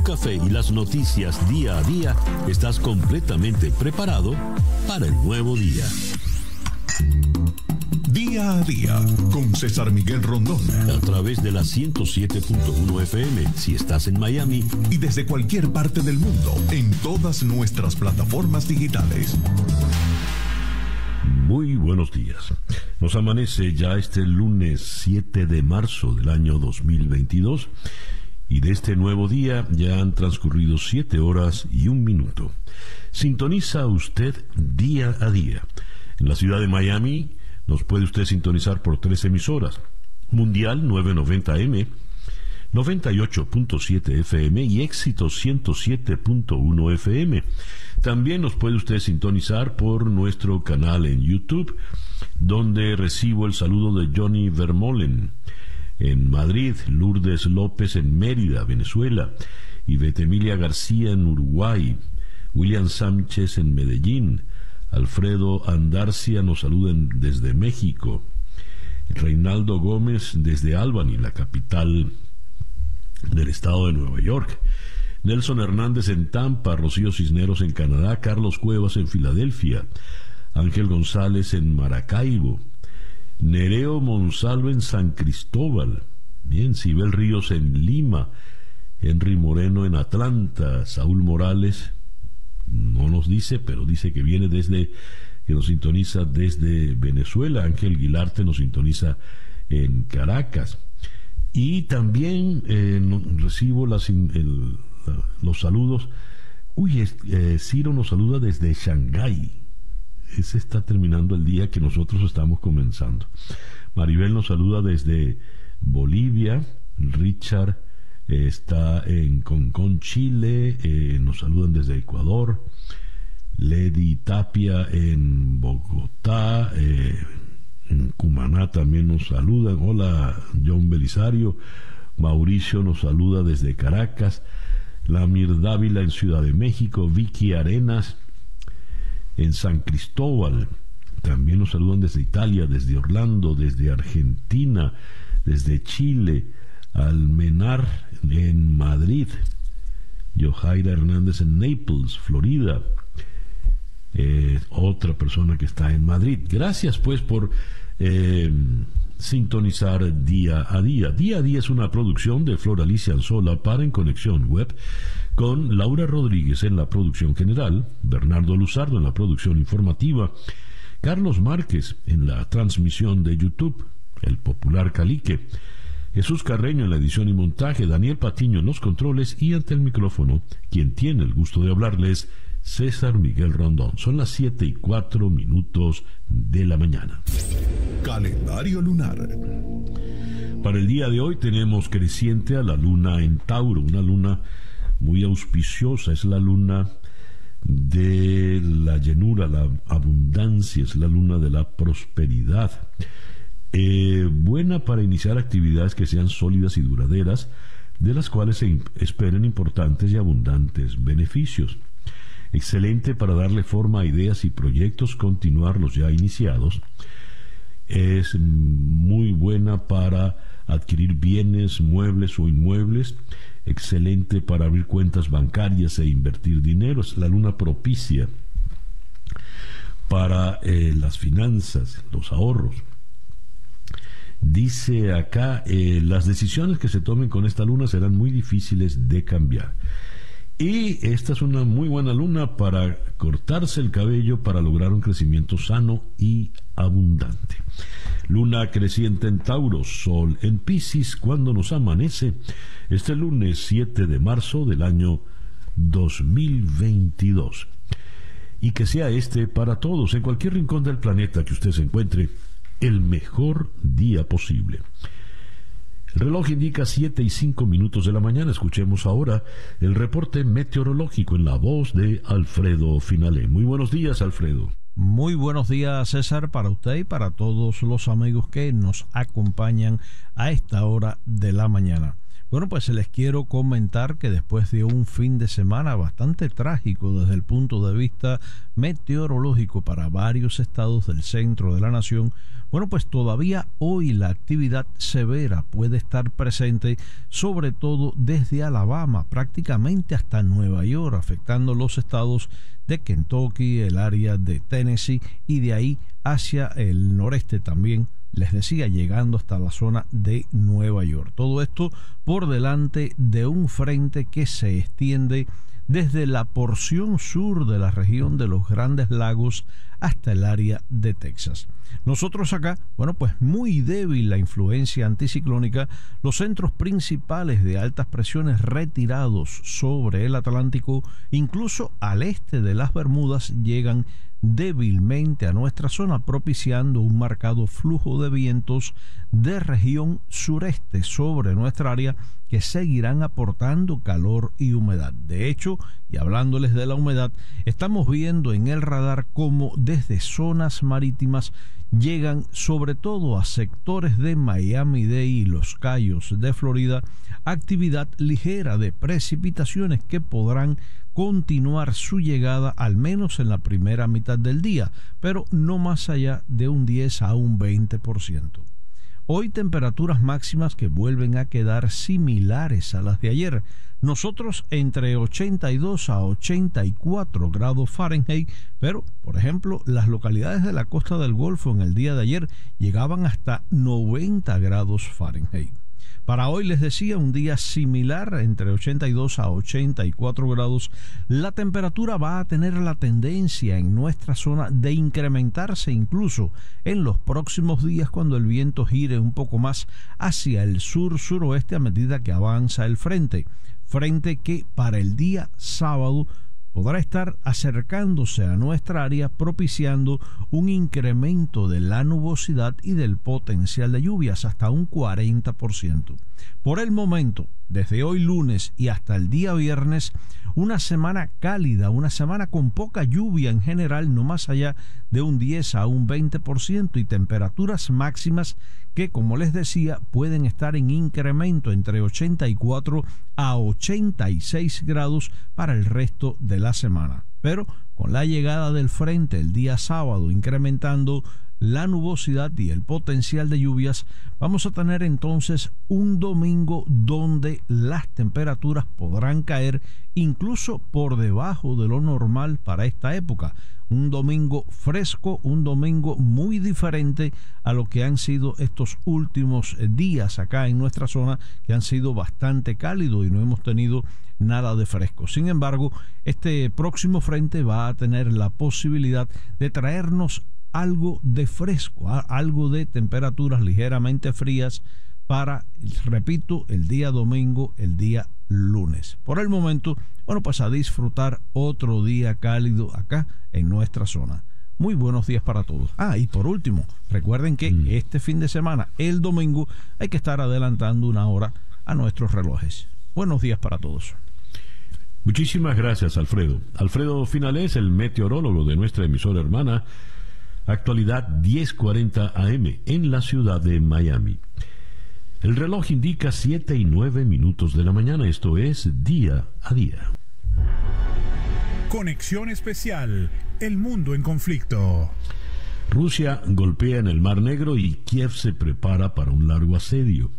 un café y las noticias día a día, estás completamente preparado para el nuevo día. Día a día con César Miguel Rondón. A través de la 107.1 FM si estás en Miami. Y desde cualquier parte del mundo en todas nuestras plataformas digitales. Muy buenos días. Nos amanece ya este lunes 7 de marzo del año 2022 y de este nuevo día ya han transcurrido 7 horas y un minuto. Sintoniza usted día a día. En la ciudad de Miami nos puede usted sintonizar por tres emisoras. Mundial 990M, 98.7 FM y éxito 107.1 FM. También nos puede usted sintonizar por nuestro canal en YouTube, donde recibo el saludo de Johnny Vermolen en Madrid, Lourdes López en Mérida, Venezuela, y Betemilia García en Uruguay, William Sánchez en Medellín, Alfredo Andarcia nos saluden desde México, Reinaldo Gómez desde Albany, la capital del estado de Nueva York, Nelson Hernández en Tampa, Rocío Cisneros en Canadá, Carlos Cuevas en Filadelfia, Ángel González en Maracaibo, Nereo Monsalvo en San Cristóbal, bien, Sibel Ríos en Lima, Henry Moreno en Atlanta, Saúl Morales, no nos dice, pero dice que viene desde, que nos sintoniza desde Venezuela, Ángel Guilarte nos sintoniza en Caracas. Y también eh, recibo las, los saludos. Uy, eh, Ciro nos saluda desde Shanghái. Ese está terminando el día que nosotros estamos comenzando. Maribel nos saluda desde Bolivia. Richard eh, está en Concón, Chile. Eh, nos saludan desde Ecuador. Lady Tapia en Bogotá. en Cumaná también nos saludan. Hola, John Belisario. Mauricio nos saluda desde Caracas. Lamir Dávila en Ciudad de México, Vicky Arenas en San Cristóbal, también nos saludan desde Italia, desde Orlando, desde Argentina, desde Chile, Almenar en Madrid, Johaira Hernández en Naples, Florida, eh, otra persona que está en Madrid. Gracias pues por eh, sintonizar día a día. Día a día es una producción de Flor Alicia Anzola para En Conexión Web con Laura Rodríguez en la producción general, Bernardo Luzardo en la producción informativa, Carlos Márquez en la transmisión de YouTube, el popular Calique, Jesús Carreño en la edición y montaje, Daniel Patiño en los controles y ante el micrófono, quien tiene el gusto de hablarles, César Miguel Rondón. Son las 7 y 4 minutos de la mañana. Calendario lunar. Para el día de hoy tenemos creciente a la luna en Tauro, una luna muy auspiciosa, es la luna de la llenura, la abundancia, es la luna de la prosperidad. Eh, buena para iniciar actividades que sean sólidas y duraderas, de las cuales se esperen importantes y abundantes beneficios excelente para darle forma a ideas y proyectos, continuar los ya iniciados. Es muy buena para adquirir bienes, muebles o inmuebles, excelente para abrir cuentas bancarias e invertir dinero. Es la luna propicia para eh, las finanzas, los ahorros. Dice acá, eh, las decisiones que se tomen con esta luna serán muy difíciles de cambiar. Y esta es una muy buena luna para cortarse el cabello para lograr un crecimiento sano y abundante. Luna creciente en Tauro, Sol en Pisces cuando nos amanece este lunes 7 de marzo del año 2022. Y que sea este para todos, en cualquier rincón del planeta que usted se encuentre, el mejor día posible. El reloj indica 7 y 5 minutos de la mañana. Escuchemos ahora el reporte meteorológico en la voz de Alfredo Finale. Muy buenos días, Alfredo. Muy buenos días, César, para usted y para todos los amigos que nos acompañan a esta hora de la mañana. Bueno, pues les quiero comentar que después de un fin de semana bastante trágico desde el punto de vista meteorológico para varios estados del centro de la nación, bueno, pues todavía hoy la actividad severa puede estar presente, sobre todo desde Alabama, prácticamente hasta Nueva York, afectando los estados de Kentucky, el área de Tennessee y de ahí hacia el noreste también les decía, llegando hasta la zona de Nueva York. Todo esto por delante de un frente que se extiende desde la porción sur de la región de los Grandes Lagos hasta el área de Texas. Nosotros acá, bueno, pues muy débil la influencia anticiclónica, los centros principales de altas presiones retirados sobre el Atlántico, incluso al este de las Bermudas, llegan débilmente a nuestra zona, propiciando un marcado flujo de vientos de región sureste sobre nuestra área que seguirán aportando calor y humedad. De hecho, y hablándoles de la humedad, estamos viendo en el radar cómo desde zonas marítimas llegan sobre todo a sectores de Miami-Dade y los Cayos de Florida actividad ligera de precipitaciones que podrán continuar su llegada al menos en la primera mitad del día, pero no más allá de un 10 a un 20%. Hoy temperaturas máximas que vuelven a quedar similares a las de ayer. Nosotros entre 82 a 84 grados Fahrenheit, pero por ejemplo las localidades de la costa del Golfo en el día de ayer llegaban hasta 90 grados Fahrenheit. Para hoy les decía un día similar entre 82 a 84 grados. La temperatura va a tener la tendencia en nuestra zona de incrementarse incluso en los próximos días cuando el viento gire un poco más hacia el sur-suroeste a medida que avanza el frente. Frente que para el día sábado podrá estar acercándose a nuestra área propiciando un incremento de la nubosidad y del potencial de lluvias hasta un 40%. Por el momento, desde hoy lunes y hasta el día viernes, una semana cálida, una semana con poca lluvia en general, no más allá de un 10 a un 20% y temperaturas máximas que, como les decía, pueden estar en incremento entre 84 a 86 grados para el resto de la semana. Pero con la llegada del frente el día sábado incrementando la nubosidad y el potencial de lluvias, vamos a tener entonces un domingo donde las temperaturas podrán caer incluso por debajo de lo normal para esta época. Un domingo fresco, un domingo muy diferente a lo que han sido estos últimos días acá en nuestra zona, que han sido bastante cálidos y no hemos tenido nada de fresco. Sin embargo, este próximo frente va a tener la posibilidad de traernos algo de fresco, algo de temperaturas ligeramente frías para, repito, el día domingo, el día lunes. Por el momento, bueno, pues a disfrutar otro día cálido acá en nuestra zona. Muy buenos días para todos. Ah, y por último, recuerden que mm. este fin de semana, el domingo, hay que estar adelantando una hora a nuestros relojes. Buenos días para todos. Muchísimas gracias, Alfredo. Alfredo Finales, el meteorólogo de nuestra emisora hermana, Actualidad 10:40 AM en la ciudad de Miami. El reloj indica 7 y 9 minutos de la mañana, esto es día a día. Conexión especial, el mundo en conflicto. Rusia golpea en el Mar Negro y Kiev se prepara para un largo asedio.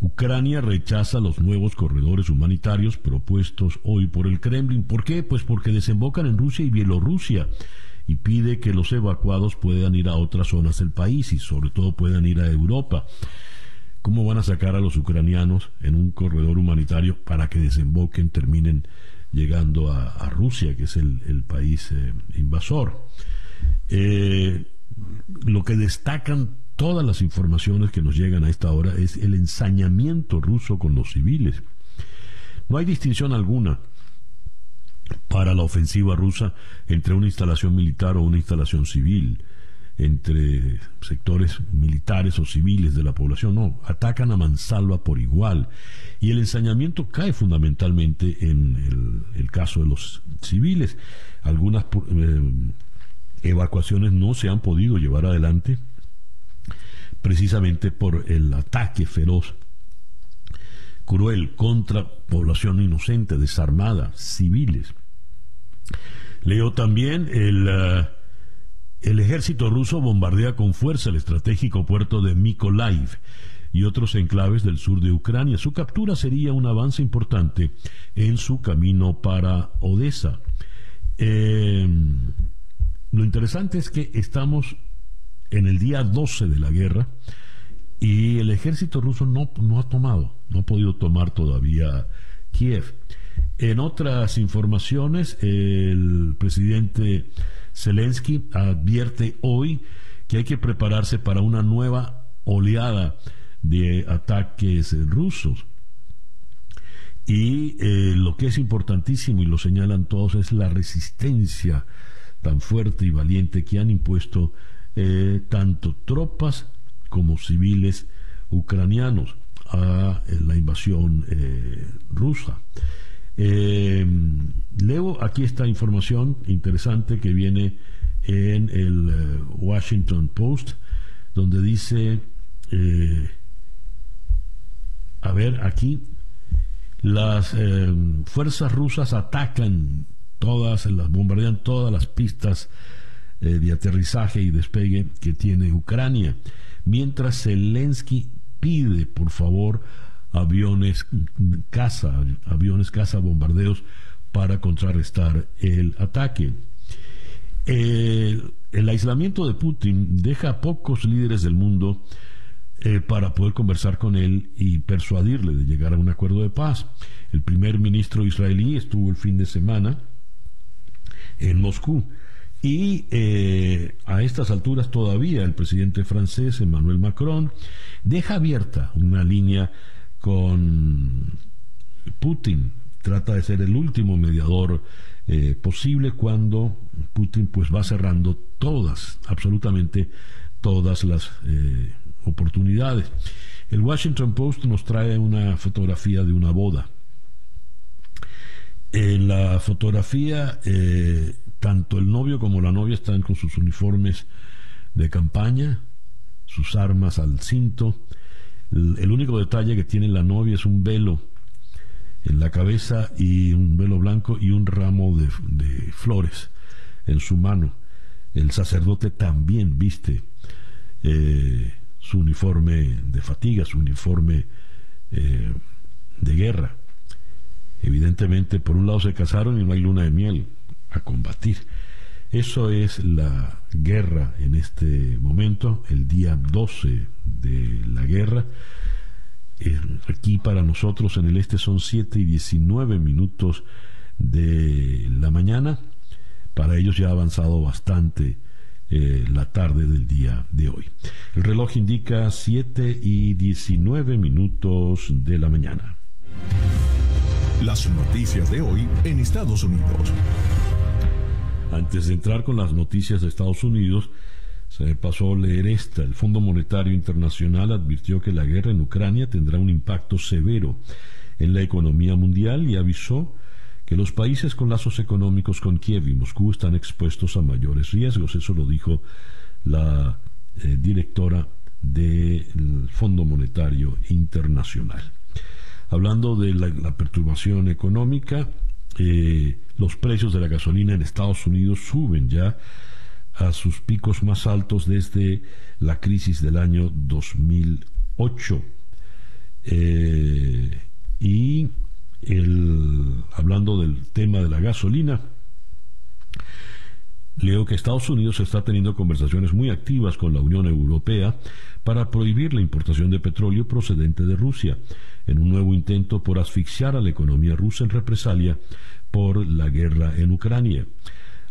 Ucrania rechaza los nuevos corredores humanitarios propuestos hoy por el Kremlin. ¿Por qué? Pues porque desembocan en Rusia y Bielorrusia y pide que los evacuados puedan ir a otras zonas del país y sobre todo puedan ir a Europa. ¿Cómo van a sacar a los ucranianos en un corredor humanitario para que desemboquen, terminen llegando a, Rusia, que es el, país eh, invasor? Eh, lo que destacan todas las informaciones que nos llegan a esta hora es el ensañamiento ruso con los civiles. No hay distinción alguna para la ofensiva rusa entre una instalación militar o una instalación civil, entre sectores militares o civiles de la población, no, atacan a mansalva por igual. Y el ensañamiento cae fundamentalmente en el, caso de los civiles. Algunas eh, evacuaciones no se han podido llevar adelante precisamente por el ataque feroz cruel contra población inocente, desarmada, civiles. Leo también el, eh, el ejército ruso bombardea con fuerza el estratégico puerto de Mykolaiv y otros enclaves del sur de Ucrania. Su captura sería un avance importante en su camino para Odessa. Eh, lo interesante es que estamos en el día 12 de la guerra y el ejército ruso no, no ha tomado, no ha podido tomar todavía Kiev. En otras informaciones, el presidente Zelensky advierte hoy que hay que prepararse para una nueva oleada de ataques rusos. Y eh, lo que es importantísimo, y lo señalan todos, es la resistencia tan fuerte y valiente que han impuesto eh, tanto tropas como civiles ucranianos a eh, la invasión rusa. leo aquí esta información interesante que viene en el Washington Post, donde dice a ver, aquí las eh, fuerzas rusas atacan todas, las bombardean todas las pistas eh, de aterrizaje y despegue que tiene Ucrania, mientras Zelensky pide, por favor, aviones caza, aviones caza bombardeos para contrarrestar el ataque. el aislamiento de Putin deja a pocos líderes del mundo eh, para poder conversar con él y persuadirle de llegar a un acuerdo de paz. El primer ministro israelí estuvo el fin de semana en Moscú y eh, a estas alturas todavía el presidente francés Emmanuel Macron deja abierta una línea con Putin, trata de ser el último mediador eh, posible cuando Putin pues va cerrando todas, absolutamente todas las oportunidades. El Washington Post nos trae una fotografía de una boda. En la fotografía, eh, tanto el novio como la novia están con sus uniformes de campaña, sus armas al cinto. El, único detalle que tiene la novia es un velo en la cabeza y un velo blanco y un ramo de, flores en su mano. El sacerdote también viste eh, su uniforme de fatiga, su uniforme eh, de guerra. Evidentemente, por un lado se casaron y no hay luna de miel a combatir. Eso es la guerra en este momento, el día 12 de la guerra. Eh, aquí para nosotros en el este son 7 y 19 minutos de la mañana. Para ellos ya ha avanzado bastante eh, la tarde del día de hoy. El reloj indica 7 y 19 minutos de la mañana. Las noticias de hoy en Estados Unidos. Antes de entrar con las noticias de Estados Unidos, se me pasó a leer esta. El Fondo Monetario Internacional advirtió que la guerra en Ucrania tendrá un impacto severo en la economía mundial y avisó que los países con lazos económicos con Kiev y Moscú están expuestos a mayores riesgos. Eso lo dijo la eh, directora del Fondo Monetario Internacional. Hablando de la, perturbación económica, eh, los precios de la gasolina en Estados Unidos suben ya a sus picos más altos desde la crisis del año 2008. Eh, y el, hablando del tema de la gasolina, leo que Estados Unidos está teniendo conversaciones muy activas con la Unión Europea para prohibir la importación de petróleo procedente de Rusia, en un nuevo intento por asfixiar a la economía rusa en represalia por la guerra en Ucrania.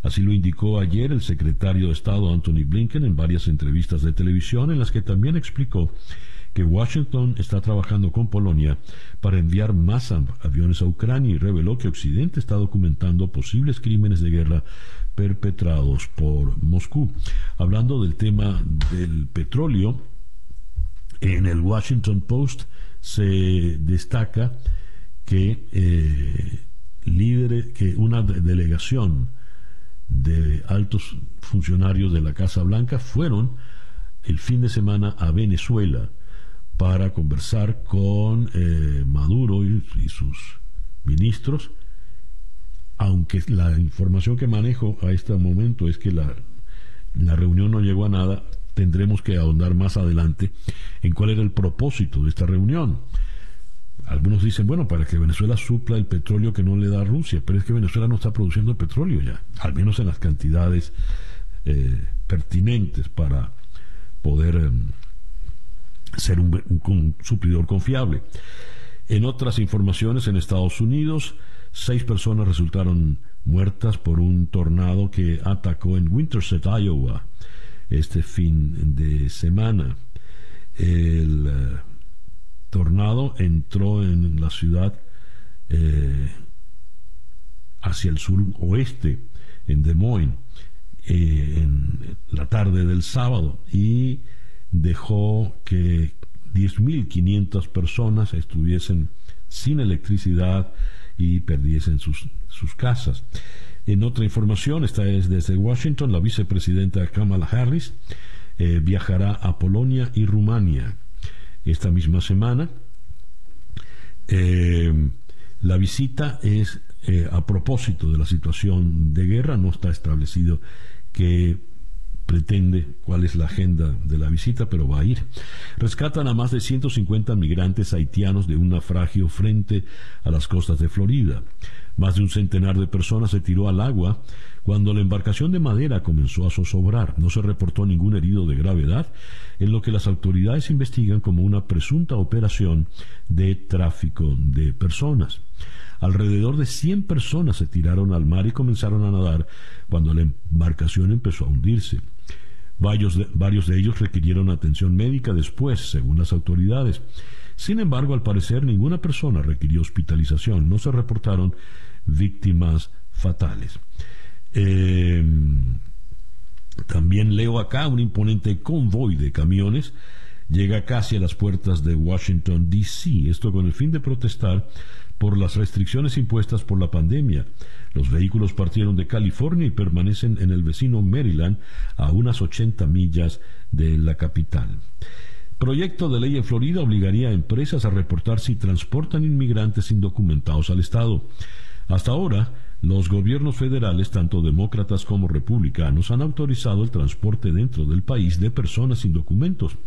Así lo indicó ayer el secretario de Estado Anthony Blinken en varias entrevistas de televisión en las que también explicó que Washington está trabajando con Polonia para enviar más aviones a Ucrania y reveló que Occidente está documentando posibles crímenes de guerra perpetrados por Moscú. Hablando del tema del petróleo, en el Washington Post se destaca que, eh, que una delegación de altos funcionarios de la Casa Blanca fueron el fin de semana a Venezuela para conversar con eh, Maduro y, sus ministros, aunque la información que manejo a este momento es que la, la reunión no llegó a nada, tendremos que ahondar más adelante en cuál era el propósito de esta reunión. Algunos dicen, bueno, para que Venezuela supla el petróleo que no le da Rusia, pero es que Venezuela no está produciendo petróleo ya, al menos en las cantidades eh, pertinentes para poder em, ser un, un, suplidor confiable. En otras informaciones, en Estados Unidos, seis personas resultaron muertas por un tornado que atacó en Winterset, Iowa, este fin de semana. El eh, tornado entró en la ciudad eh, hacia el sur oeste, en Des Moines, eh, en la tarde del sábado y dejó que 10.500 personas estuviesen sin electricidad y perdiesen sus, sus casas. En otra información, esta es desde Washington, la vicepresidenta Kamala Harris eh, viajará a Polonia y Rumania esta misma semana. Eh, la visita es eh, a propósito de la situación de guerra, no está establecido que pretende cuál es la agenda de la visita, pero va a ir. Rescatan a más de 150 migrantes haitianos de un naufragio frente a las costas de Florida. Más de un centenar de personas se tiró al agua cuando la embarcación de madera comenzó a zozobrar. No se reportó ningún herido de gravedad, en lo que las autoridades investigan como una presunta operación de tráfico de personas. Alrededor de 100 personas se tiraron al mar y comenzaron a nadar cuando la embarcación empezó a hundirse. Varios de, varios de ellos requirieron atención médica después, según las autoridades. Sin embargo, al parecer, ninguna persona requirió hospitalización. No se reportaron víctimas fatales. Eh, también leo acá un imponente convoy de camiones llega casi a las puertas de Washington, D.C., esto con el fin de protestar por las restricciones impuestas por la pandemia. Los vehículos partieron de California y permanecen en el vecino Maryland, a unas 80 millas de la capital. Proyecto de ley en Florida obligaría a empresas a reportar si transportan inmigrantes indocumentados al Estado. Hasta ahora, los gobiernos federales, tanto demócratas como republicanos, han autorizado el transporte dentro del país de personas sin documentos.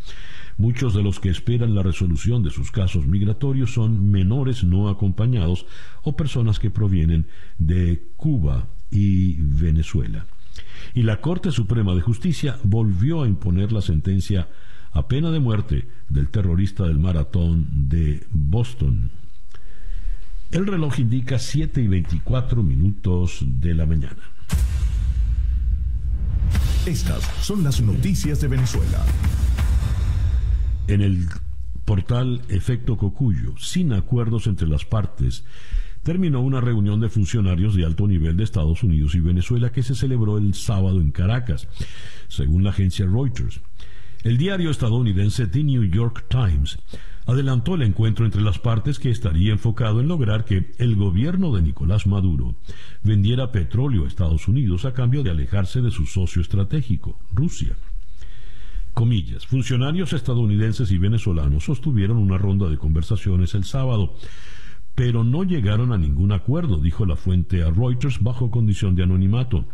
Muchos de los que esperan la resolución de sus casos migratorios son menores no acompañados o personas que provienen de Cuba y Venezuela. Y la Corte Suprema de Justicia volvió a imponer la sentencia a pena de muerte del terrorista del maratón de Boston. El reloj indica 7 y 24 minutos de la mañana. Estas son las noticias de Venezuela. En el portal Efecto Cocuyo, sin acuerdos entre las partes, terminó una reunión de funcionarios de alto nivel de Estados Unidos y Venezuela que se celebró el sábado en Caracas, según la agencia Reuters. El diario estadounidense The New York Times adelantó el encuentro entre las partes que estaría enfocado en lograr que el gobierno de Nicolás Maduro vendiera petróleo a Estados Unidos a cambio de alejarse de su socio estratégico, Rusia. Comillas, funcionarios estadounidenses y venezolanos sostuvieron una ronda de conversaciones el sábado, pero no llegaron a ningún acuerdo, dijo la fuente a Reuters bajo condición de anonimato.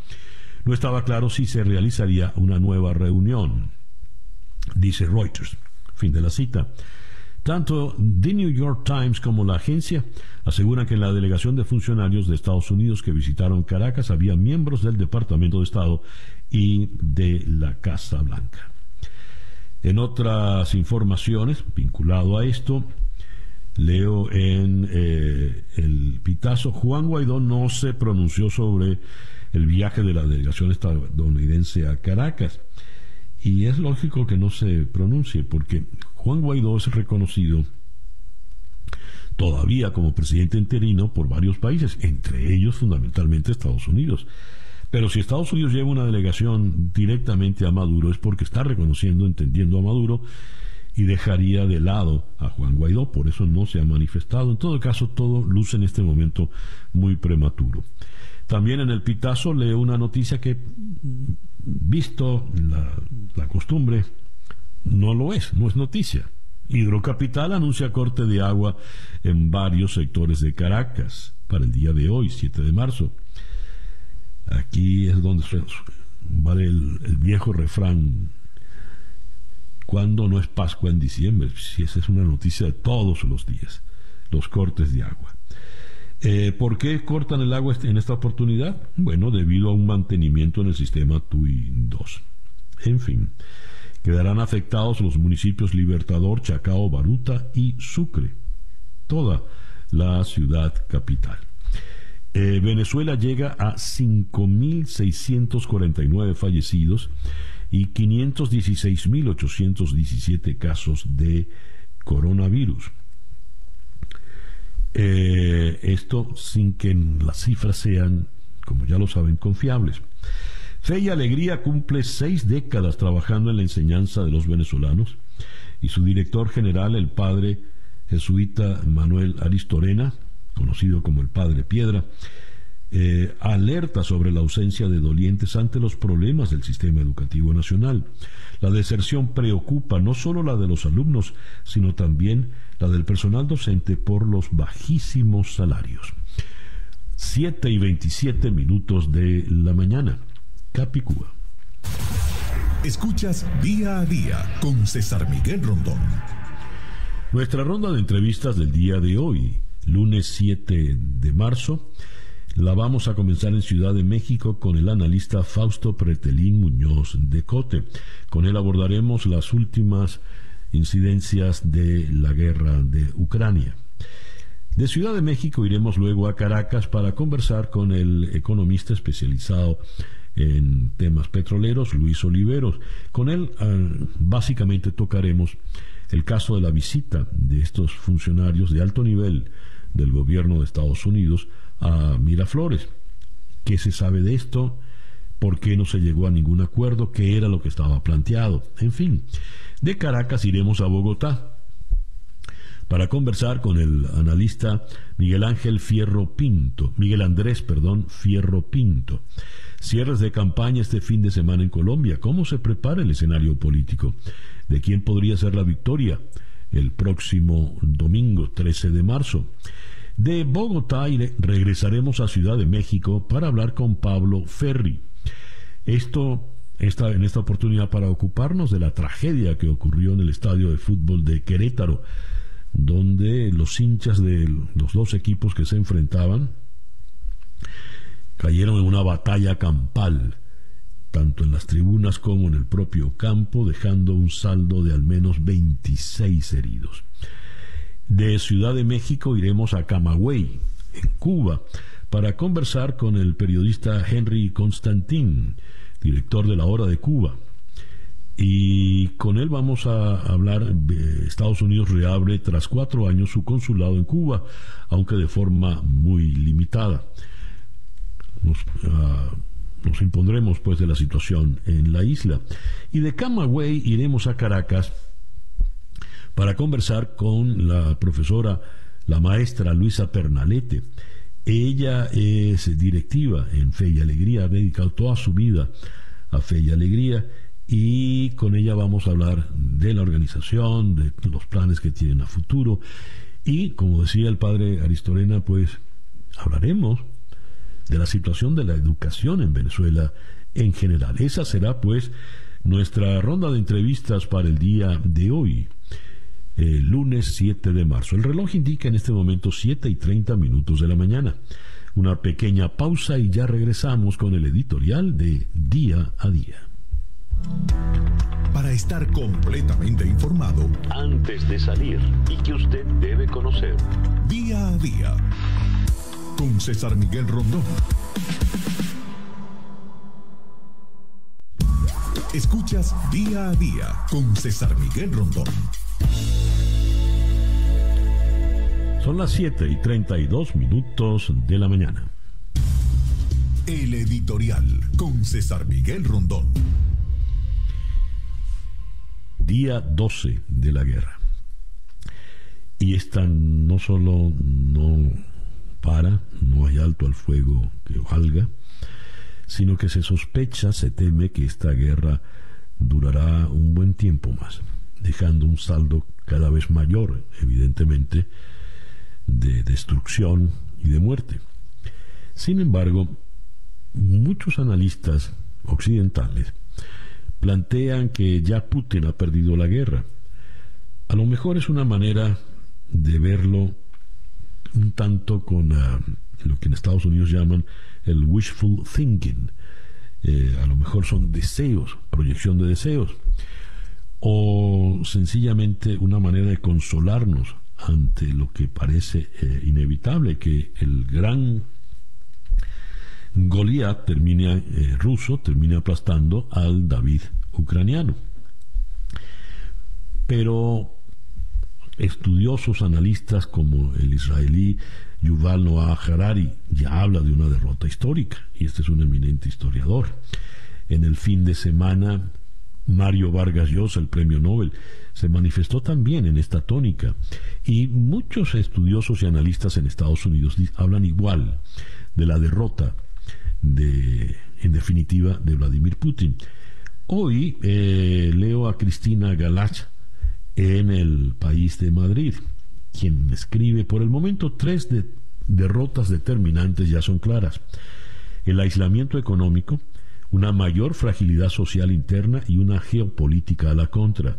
No estaba claro si se realizaría una nueva reunión, dice Reuters. Fin de la cita. Tanto The New York Times como la agencia aseguran que en la delegación de funcionarios de Estados Unidos que visitaron Caracas había miembros del Departamento de Estado y de la Casa Blanca. En otras informaciones vinculado a esto, leo en eh, el pitazo, Juan Guaidó no se pronunció sobre el viaje de la delegación estadounidense a Caracas. Y es lógico que no se pronuncie, porque Juan Guaidó es reconocido todavía como presidente interino por varios países, entre ellos fundamentalmente Estados Unidos. Pero si Estados Unidos lleva una delegación directamente a Maduro es porque está reconociendo, entendiendo a Maduro y dejaría de lado a Juan Guaidó, por eso no se ha manifestado. En todo caso, todo luce en este momento muy prematuro. También en el Pitazo leo una noticia que, visto la, la costumbre, no lo es, no es noticia. Hidrocapital anuncia corte de agua en varios sectores de Caracas para el día de hoy, 7 de marzo. Aquí es donde vale el, viejo refrán, cuando no es Pascua en diciembre? Si esa es una noticia de todos los días, los cortes de agua. Eh, ¿Por qué cortan el agua en esta oportunidad? Bueno, debido a un mantenimiento en el sistema TUI 2. En fin, quedarán afectados los municipios Libertador, Chacao, Baruta y Sucre, toda la ciudad capital. Eh, Venezuela llega a 5.649 fallecidos y 516.817 casos de coronavirus. Eh, esto sin que las cifras sean, como ya lo saben, confiables. Fe y Alegría cumple seis décadas trabajando en la enseñanza de los venezolanos y su director general, el padre jesuita Manuel Aristorena, conocido como el Padre Piedra, eh, alerta sobre la ausencia de dolientes ante los problemas del sistema educativo nacional. La deserción preocupa no solo la de los alumnos, sino también la del personal docente por los bajísimos salarios. 7 y 27 minutos de la mañana. Capicúa. Escuchas día a día con César Miguel Rondón. Nuestra ronda de entrevistas del día de hoy, lunes 7 de marzo, la vamos a comenzar en Ciudad de México con el analista Fausto Pretelín Muñoz de Cote. Con él abordaremos las últimas incidencias de la guerra de Ucrania. De Ciudad de México iremos luego a Caracas para conversar con el economista especializado en temas petroleros, Luis Oliveros. Con él ah, básicamente tocaremos el caso de la visita de estos funcionarios de alto nivel del gobierno de Estados Unidos a Miraflores. ¿Qué se sabe de esto? ¿Por qué no se llegó a ningún acuerdo? ¿Qué era lo que estaba planteado? En fin, de Caracas iremos a Bogotá para conversar con el analista Miguel Ángel Fierro Pinto, Miguel Andrés, perdón, Fierro Pinto. Cierres de campaña este fin de semana en Colombia. ¿Cómo se prepara el escenario político? ¿De quién podría ser la victoria el próximo domingo 13 de marzo? De Bogotá regresaremos a Ciudad de México para hablar con Pablo Ferri. Esto esta, en esta oportunidad para ocuparnos de la tragedia que ocurrió en el estadio de fútbol de Querétaro, donde los hinchas de los dos equipos que se enfrentaban cayeron en una batalla campal, tanto en las tribunas como en el propio campo, dejando un saldo de al menos 26 heridos. De Ciudad de México iremos a Camagüey, en Cuba, para conversar con el periodista Henry Constantin, director de la Hora de Cuba. Y con él vamos a hablar, de Estados Unidos reabre tras cuatro años su consulado en Cuba, aunque de forma muy limitada. Nos, ah, nos impondremos pues de la situación en la isla. Y de Camagüey iremos a Caracas para conversar con la profesora, la maestra Luisa Pernalete ella es directiva en Fe y Alegría, ha dedicado toda su vida a Fe y Alegría y con ella vamos a hablar de la organización, de los planes que tienen a futuro y, como decía el padre Aristorena, pues hablaremos de la situación de la educación en Venezuela en general. Esa será pues nuestra ronda de entrevistas para el día de hoy el lunes 7 de marzo. El reloj indica en este momento 7 y 30 minutos de la mañana. Una pequeña pausa y ya regresamos con el editorial de Día a Día. Para estar completamente informado, antes de salir y que usted debe conocer. Día a Día. Con César Miguel Rondón. Escuchas Día a Día con César Miguel Rondón. Son las 7 y 32 minutos de la mañana. El editorial con César Miguel Rondón. Día 12 de la guerra. Y esta no solo no para, no hay alto al fuego que valga, sino que se sospecha, se teme que esta guerra durará un buen tiempo más dejando un saldo cada vez mayor, evidentemente, de destrucción y de muerte. Sin embargo, muchos analistas occidentales plantean que ya Putin ha perdido la guerra. A lo mejor es una manera de verlo un tanto con ah, lo que en Estados Unidos llaman el wishful thinking. Eh, a lo mejor son deseos, proyección de deseos, o sencillamente una manera de consolarnos ante lo que parece eh, inevitable, que el gran Goliat termine, eh, ruso termine aplastando al David ucraniano. Pero estudiosos analistas como el israelí Yuval Noah Harari ya habla de una derrota histórica, y este es un eminente historiador. En el fin de semana, Mario Vargas Llosa, el premio Nobel, se manifestó también en esta tónica, y muchos estudiosos y analistas en Estados Unidos hablan igual de la derrota de, en definitiva, de Vladimir Putin. Hoy eh, leo a Cristina Galach en el país de Madrid quien escribe, por el momento tres derrotas determinantes ya son claras. El aislamiento económico, una mayor fragilidad social interna y una geopolítica a la contra.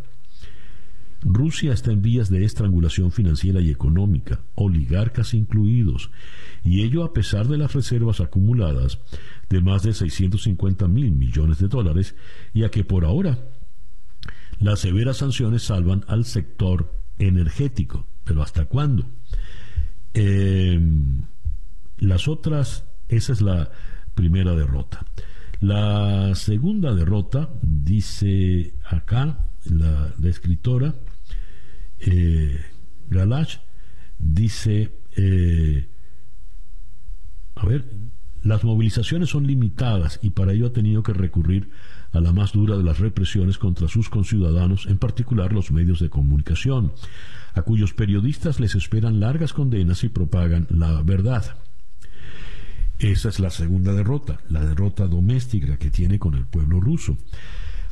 Rusia está en vías de estrangulación financiera y económica, oligarcas incluidos, y ello a pesar de las reservas acumuladas de más de 650 mil millones de dólares, y a que por ahora las severas sanciones salvan al sector energético. Pero ¿hasta cuándo? Em, las otras, esa es la primera derrota. La segunda derrota, dice acá la, escritora eh, Galach, dice, eh, a ver, las movilizaciones son limitadas y para ello ha tenido que recurrir a la más dura de las represiones contra sus conciudadanos, en particular los medios de comunicación a cuyos periodistas les esperan largas condenas y propagan la verdad. Esa es la segunda derrota, la derrota doméstica que tiene con el pueblo ruso.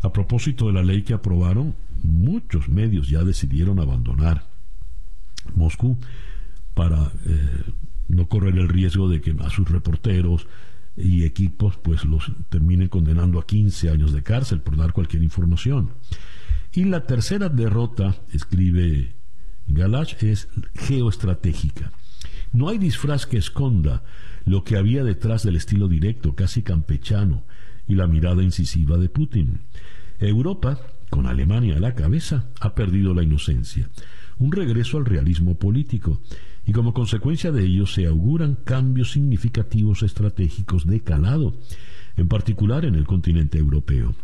A propósito de la ley que aprobaron, muchos medios ya decidieron abandonar Moscú para eh, no correr el riesgo de que a sus reporteros y equipos pues los terminen condenando a 15 años de cárcel por dar cualquier información. Y la tercera derrota, escribe Galach es geoestratégica. No hay disfraz que esconda lo que había detrás del estilo directo, casi campechano, y la mirada incisiva de Putin. Europa, con Alemania a la cabeza, ha perdido la inocencia, un regreso al realismo político, y como consecuencia de ello se auguran cambios significativos estratégicos de calado, en particular en el continente europeo.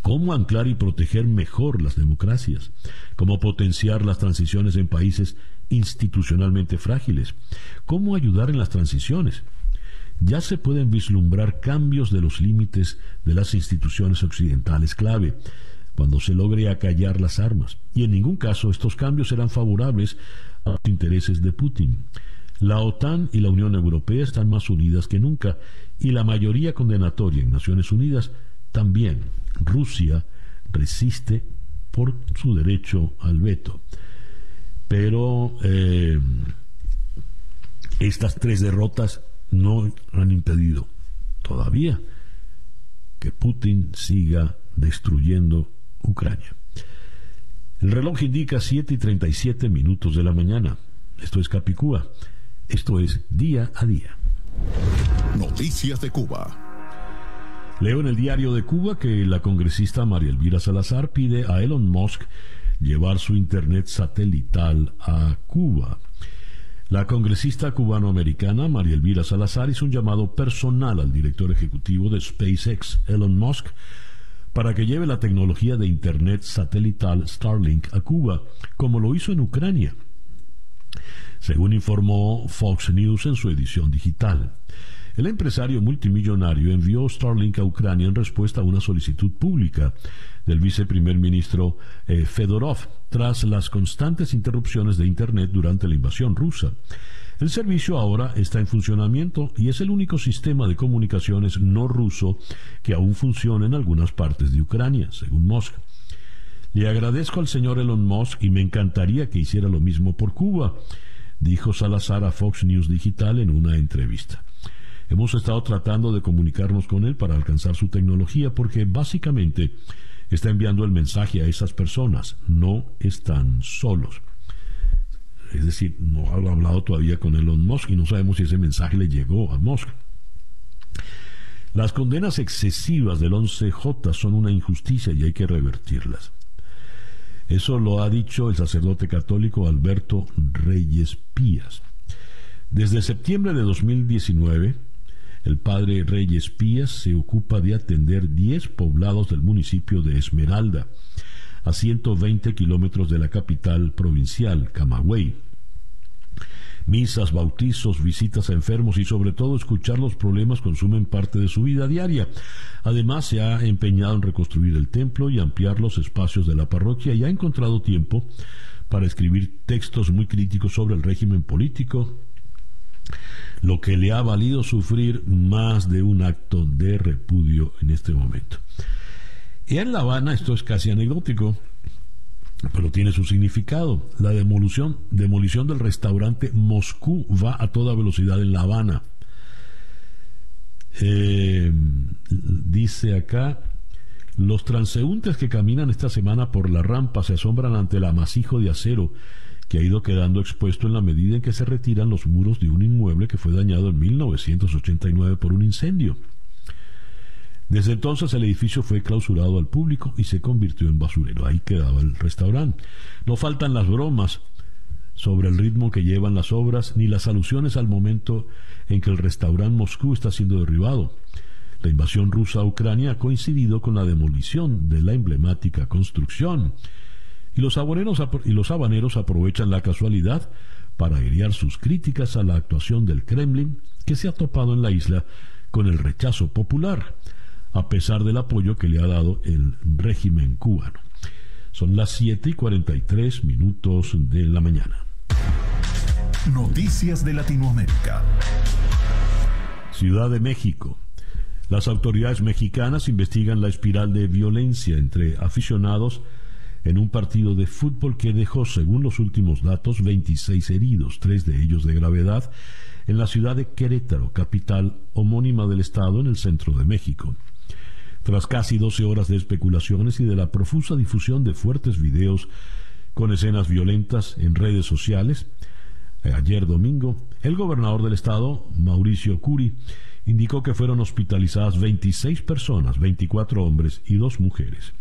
Cómo anclar y proteger mejor las democracias, cómo potenciar las transiciones en países institucionalmente frágiles, cómo ayudar en las transiciones. Ya se pueden vislumbrar cambios de los límites de las instituciones occidentales clave cuando se logre acallar las armas, y en ningún caso estos cambios serán favorables los intereses de Putin. La OTAN y la Unión Europea están más unidas que nunca, y la mayoría condenatoria en Naciones Unidas también. Rusia resiste por su derecho al veto. Pero eh, estas tres derrotas no han impedido todavía que Putin siga destruyendo Ucrania. El reloj indica 7 y 37 minutos de la mañana. Esto es Capicúa. Esto es día a día. Noticias de Cuba. Leo en el diario de Cuba que la congresista María Elvira Salazar pide a Elon Musk llevar su Internet satelital a Cuba. La congresista cubanoamericana María Elvira Salazar hizo un llamado personal al director ejecutivo de SpaceX, Elon Musk, para que lleve la tecnología de Internet satelital Starlink a Cuba, como lo hizo en Ucrania, según informó Fox News en su edición digital. El empresario multimillonario envió Starlink a Ucrania en respuesta a una solicitud pública del viceprimer ministro eh, Fedorov tras las constantes interrupciones de Internet durante la invasión rusa. El servicio ahora está en funcionamiento y es el único sistema de comunicaciones no ruso que aún funciona en algunas partes de Ucrania, según Moscú. Le agradezco al señor Elon Musk y me encantaría que hiciera lo mismo por Cuba, dijo Salazar a Fox News Digital en una entrevista. Hemos estado tratando de comunicarnos con él para alcanzar su tecnología porque básicamente está enviando el mensaje a esas personas. No están solos. Es decir, no ha hablado todavía con Elon Musk y no sabemos si ese mensaje le llegó a Musk. Las condenas excesivas del 11J son una injusticia y hay que revertirlas. Eso lo ha dicho el sacerdote católico Alberto Reyes Pías. Desde septiembre de 2019, el padre Reyes Pías se ocupa de atender 10 poblados del municipio de Esmeralda, a 120 kilómetros de la capital provincial, Camagüey. Misas, bautizos, visitas a enfermos y sobre todo escuchar los problemas consumen parte de su vida diaria. Además se ha empeñado en reconstruir el templo y ampliar los espacios de la parroquia y ha encontrado tiempo para escribir textos muy críticos sobre el régimen político, lo que le ha valido sufrir más de un acto de repudio en este momento. Y en La Habana esto es casi anecdótico, pero tiene su significado. La demolición, demolición del restaurante Moscú va a toda velocidad en La Habana. Eh, dice acá, los transeúntes que caminan esta semana por la rampa se asombran ante el amasijo de acero que ha ido quedando expuesto en la medida en que se retiran los muros de un inmueble que fue dañado en 1989 por un incendio. Desde entonces el edificio fue clausurado al público y se convirtió en basurero. Ahí quedaba el restaurante. No faltan las bromas sobre el ritmo que llevan las obras ni las alusiones al momento en que el restaurante Moscú está siendo derribado. La invasión rusa a Ucrania ha coincidido con la demolición de la emblemática construcción y los, y los habaneros aprovechan la casualidad para airear sus críticas a la actuación del Kremlin, que se ha topado en la isla con el rechazo popular, a pesar del apoyo que le ha dado el régimen cubano. Son las 7 y 43 minutos de la mañana. Noticias de Latinoamérica. Ciudad de México. Las autoridades mexicanas investigan la espiral de violencia entre aficionados en un partido de fútbol que dejó, según los últimos datos, 26 heridos, tres de ellos de gravedad, en la ciudad de Querétaro, capital homónima del estado en el centro de México. Tras casi 12 horas de especulaciones y de la profusa difusión de fuertes videos con escenas violentas en redes sociales, eh, ayer domingo, el gobernador del estado, Mauricio Curi, indicó que fueron hospitalizadas 26 personas, 24 hombres y dos mujeres.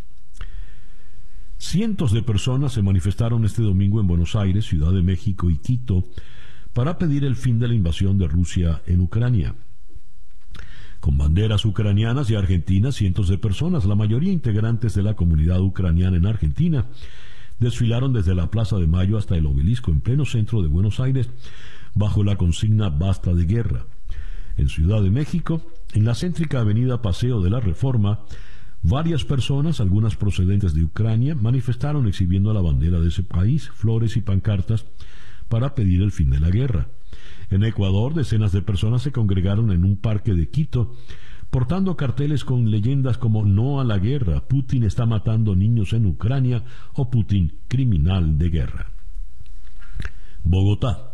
Cientos de personas se manifestaron este domingo en Buenos Aires, Ciudad de México y Quito para pedir el fin de la invasión de Rusia en Ucrania. Con banderas ucranianas y argentinas, cientos de personas, la mayoría integrantes de la comunidad ucraniana en Argentina, desfilaron desde la Plaza de Mayo hasta el obelisco en pleno centro de Buenos Aires bajo la consigna Basta de guerra. En Ciudad de México, en la céntrica avenida Paseo de la Reforma, Varias personas, algunas procedentes de Ucrania, manifestaron exhibiendo la bandera de ese país, flores y pancartas para pedir el fin de la guerra. En Ecuador, decenas de personas se congregaron en un parque de Quito, portando carteles con leyendas como No a la guerra, Putin está matando niños en Ucrania o Putin criminal de guerra. Bogotá.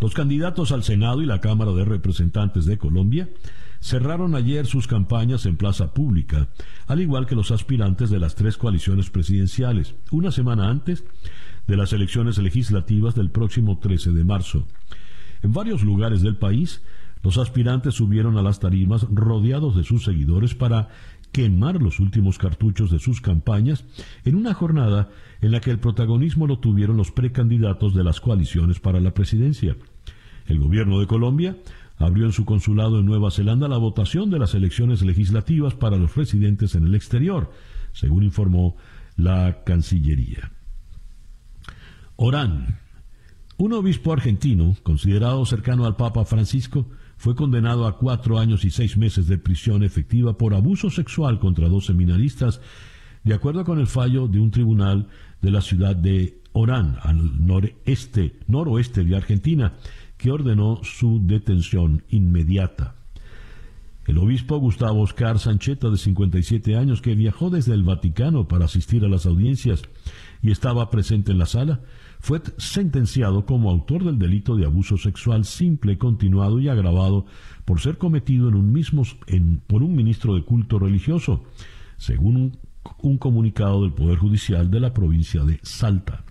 Los candidatos al Senado y la Cámara de Representantes de Colombia cerraron ayer sus campañas en plaza pública, al igual que los aspirantes de las tres coaliciones presidenciales, una semana antes de las elecciones legislativas del próximo 13 de marzo. En varios lugares del país, los aspirantes subieron a las tarimas rodeados de sus seguidores para quemar los últimos cartuchos de sus campañas en una jornada en la que el protagonismo lo tuvieron los precandidatos de las coaliciones para la presidencia. El gobierno de Colombia abrió en su consulado en Nueva Zelanda la votación de las elecciones legislativas para los residentes en el exterior, según informó la Cancillería. Orán. Un obispo argentino, considerado cercano al Papa Francisco, fue condenado a cuatro años y seis meses de prisión efectiva por abuso sexual contra dos seminaristas, de acuerdo con el fallo de un tribunal de la ciudad de Orán, al noreste, noroeste de Argentina, que ordenó su detención inmediata. El obispo Gustavo Oscar Sancheta, de 57 años, que viajó desde el Vaticano para asistir a las audiencias y estaba presente en la sala, fue sentenciado como autor del delito de abuso sexual simple, continuado y agravado por ser cometido en un mismo, por un ministro de culto religioso, según un, un comunicado del Poder Judicial de la provincia de Salta.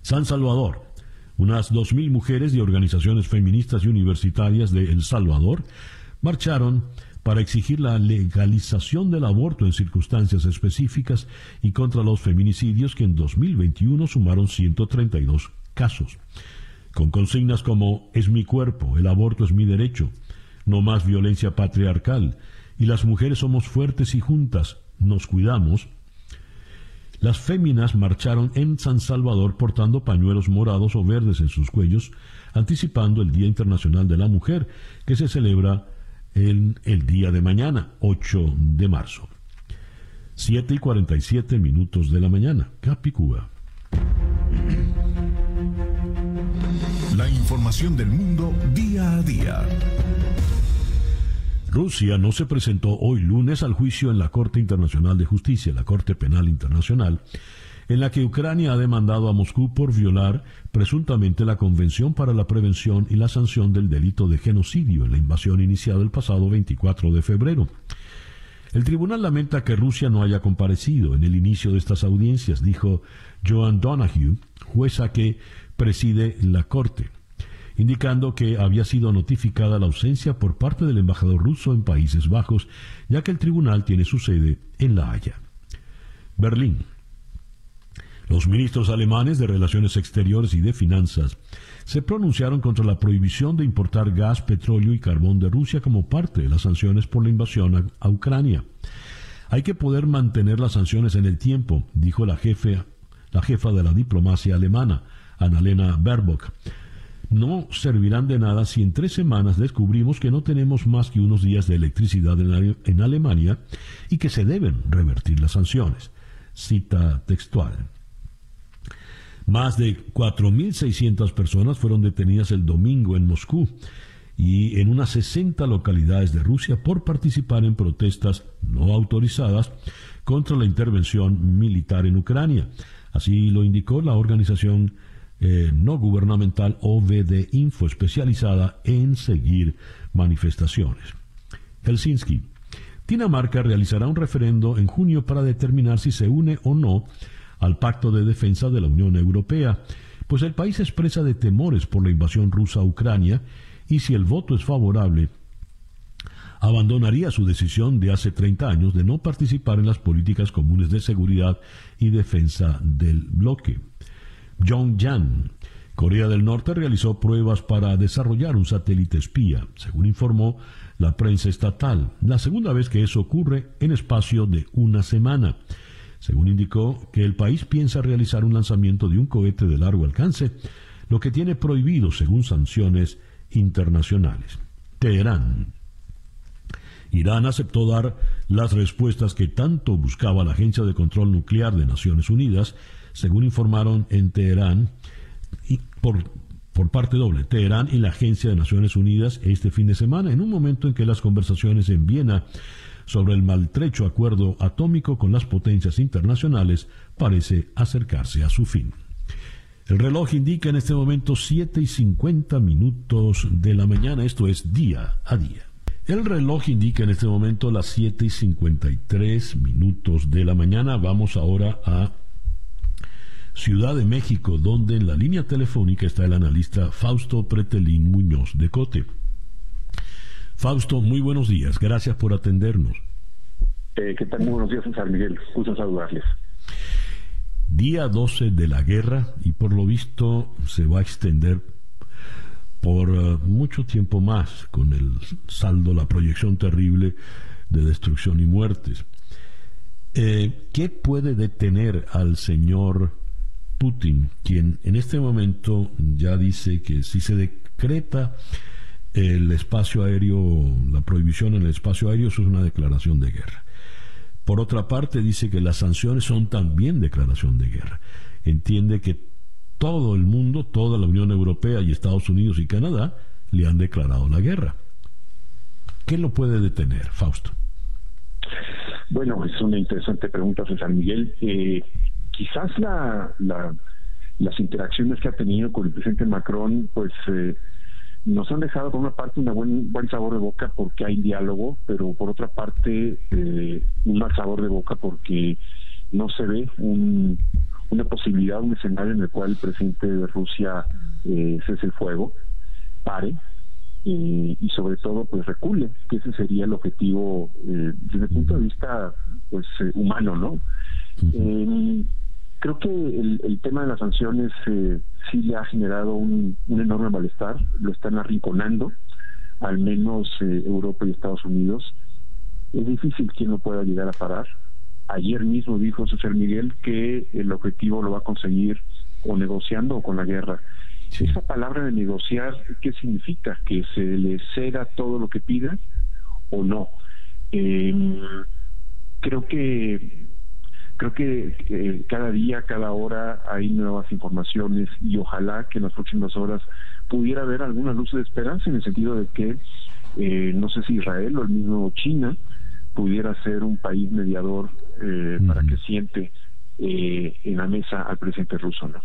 San Salvador. Unas 2.000 mujeres de organizaciones feministas y universitarias de El Salvador marcharon para exigir la legalización del aborto en circunstancias específicas y contra los feminicidios que en 2021 sumaron 132 casos. Con consignas como es mi cuerpo, el aborto es mi derecho, no más violencia patriarcal y las mujeres somos fuertes y juntas nos cuidamos, las féminas marcharon en San Salvador portando pañuelos morados o verdes en sus cuellos, anticipando el Día Internacional de la Mujer, que se celebra en el día de mañana, 8 de marzo. 7 y 47 minutos de la mañana, Capicúa. La información del mundo día a día. Rusia no se presentó hoy lunes al juicio en la Corte Internacional de Justicia, la Corte Penal Internacional, en la que Ucrania ha demandado a Moscú por violar presuntamente la Convención para la Prevención y la Sanción del Delito de Genocidio en la invasión iniciada el pasado 24 de febrero. El tribunal lamenta que Rusia no haya comparecido en el inicio de estas audiencias, dijo Joan Donahue, jueza que preside la Corte indicando que había sido notificada la ausencia por parte del embajador ruso en Países Bajos, ya que el tribunal tiene su sede en La Haya. Berlín. Los ministros alemanes de Relaciones Exteriores y de Finanzas se pronunciaron contra la prohibición de importar gas, petróleo y carbón de Rusia como parte de las sanciones por la invasión a, Ucrania. Hay que poder mantener las sanciones en el tiempo, dijo la, jefe, la jefa de la diplomacia alemana, Annalena Baerbock no servirán de nada si en tres semanas descubrimos que no tenemos más que unos días de electricidad en, Alemania y que se deben revertir las sanciones. Cita textual. Más de 4.600 personas fueron detenidas el domingo en Moscú y en unas 60 localidades de Rusia por participar en protestas no autorizadas contra la intervención militar en Ucrania. Así lo indicó la organización eh, no gubernamental OVD Info, especializada en seguir manifestaciones. Helsinki. Dinamarca realizará un referendo en junio para determinar si se une o no al Pacto de Defensa de la Unión Europea, pues el país expresa de temores por la invasión rusa a Ucrania y si el voto es favorable, abandonaría su decisión de hace 30 años de no participar en las políticas comunes de seguridad y defensa del bloque. Pyongyang. Corea del Norte realizó pruebas para desarrollar un satélite espía, según informó la prensa estatal, la segunda vez que eso ocurre en espacio de una semana. Según indicó que el país piensa realizar un lanzamiento de un cohete de largo alcance, lo que tiene prohibido según sanciones internacionales. Teherán. Irán aceptó dar las respuestas que tanto buscaba la Agencia de Control Nuclear de Naciones Unidas según informaron en Teherán, y por, por parte doble, Teherán y la Agencia de Naciones Unidas este fin de semana, en un momento en que las conversaciones en Viena sobre el maltrecho acuerdo atómico con las potencias internacionales parece acercarse a su fin. El reloj indica en este momento 7 y 50 minutos de la mañana, esto es día a día. El reloj indica en este momento las 7 y 53 minutos de la mañana. Vamos ahora a Ciudad de México, donde en la línea telefónica está el analista Fausto Pretelín Muñoz de Cote. Fausto, muy buenos días, gracias por atendernos. Eh, ¿Qué tal? Muy buenos días, César Miguel, gusto saludarles. Día 12 de la guerra y por lo visto se va a extender por eh, mucho tiempo más con el saldo, la proyección terrible de destrucción y muertes. Eh, ¿Qué puede detener al señor Putin, quien en este momento ya dice que si se decreta el espacio aéreo, la prohibición en el espacio aéreo, eso es una declaración de guerra. Por otra parte, dice que las sanciones son también declaración de guerra. Entiende que todo el mundo, toda la Unión Europea y Estados Unidos y Canadá le han declarado la guerra. ¿Qué lo puede detener, Fausto? Bueno, es una interesante pregunta, César Miguel. Eh, quizás la, las interacciones que ha tenido con el presidente Macron, pues eh, nos han dejado por una parte un buen, buen sabor de boca porque hay diálogo, pero por otra parte eh, un mal sabor de boca porque no se ve un, una posibilidad, un escenario en el cual el presidente de Rusia eh, cese el fuego, pare y, y, sobre todo pues recule, que ese sería el objetivo eh, desde el punto de vista pues eh, humano, ¿no? Creo que el, el, tema de las sanciones eh, sí le ha generado un, un, enorme malestar, lo están arrinconando, al menos eh, Europa y Estados Unidos. Es difícil que no pueda llegar a parar. Ayer mismo dijo César Miguel que el objetivo lo va a conseguir o negociando o con la guerra. Sí. Esa palabra de negociar, ¿qué significa? ¿Que se le ceda todo lo que pida o no? Eh, creo que creo que eh, cada día, cada hora hay nuevas informaciones y ojalá que en las próximas horas pudiera haber alguna luz de esperanza en el sentido de que eh, no sé si Israel o el mismo China pudiera ser un país mediador eh, para que siente en la mesa al presidente ruso. ¿no?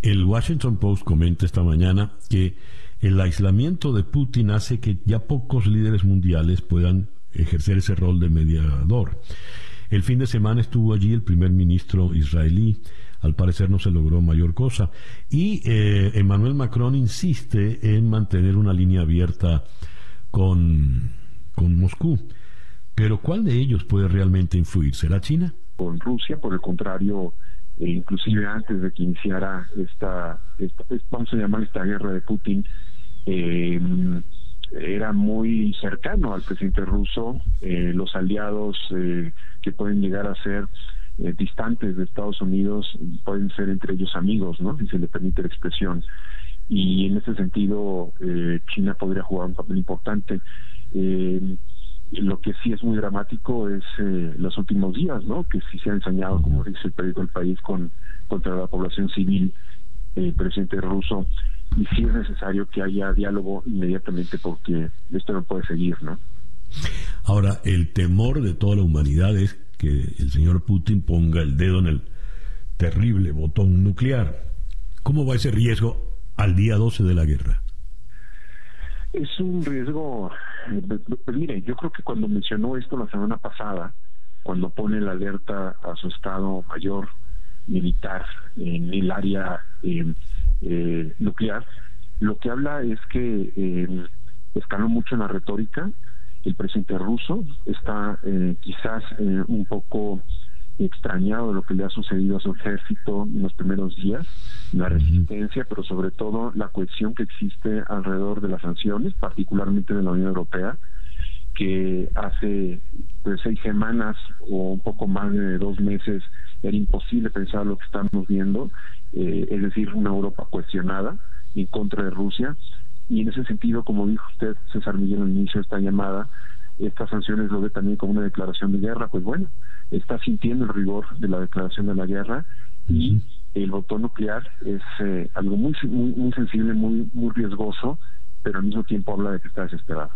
El Washington Post comenta esta mañana que el aislamiento de Putin hace que ya pocos líderes mundiales puedan ejercer ese rol de mediador. El fin de semana estuvo allí el primer ministro israelí. Al parecer no se logró mayor cosa. Y eh, Emmanuel Macron insiste en mantener una línea abierta con, con Moscú. Pero ¿cuál de ellos puede realmente influir? ¿Será China? Con Rusia, por el contrario, eh, inclusive antes de que iniciara esta, esta, vamos a llamar esta guerra de Putin, eh, era muy cercano al presidente ruso, eh, los aliados que pueden llegar a ser eh, distantes de Estados Unidos pueden ser entre ellos amigos, ¿no? Si se le permite la expresión. Y en ese sentido, eh, China podría jugar un papel importante. lo que sí es muy dramático es los últimos días, ¿no? Que sí se ha ensañado, como dice el periódico El País, con contra la población civil, el presidente ruso y sí es necesario que haya diálogo inmediatamente porque esto no puede seguir, ¿no? Ahora, el temor de toda la humanidad es que el señor Putin ponga el dedo en el terrible botón nuclear. ¿Cómo va ese riesgo al día 12 de la guerra? Es un riesgo, pues mire, yo creo que cuando mencionó esto la semana pasada, cuando pone la alerta a su estado mayor militar en el área eh, eh, nuclear, lo que habla es que eh, escaló mucho en la retórica. El presidente ruso está eh, quizás eh, un poco extrañado de lo que le ha sucedido a su ejército en los primeros días, la resistencia, pero sobre todo la cohesión que existe alrededor de las sanciones, particularmente de la Unión Europea, que hace pues, seis semanas o un poco más de dos meses era imposible pensar lo que estamos viendo, eh, es decir, una Europa cuestionada en contra de Rusia. Y en ese sentido, como dijo usted, César Miguel, al inicio de esta llamada, estas sanciones lo ve también como una declaración de guerra, pues bueno, está sintiendo el rigor de la declaración de la guerra y el botón nuclear es eh, algo muy, muy, muy sensible, muy, muy riesgoso, pero al mismo tiempo habla de que está desesperado.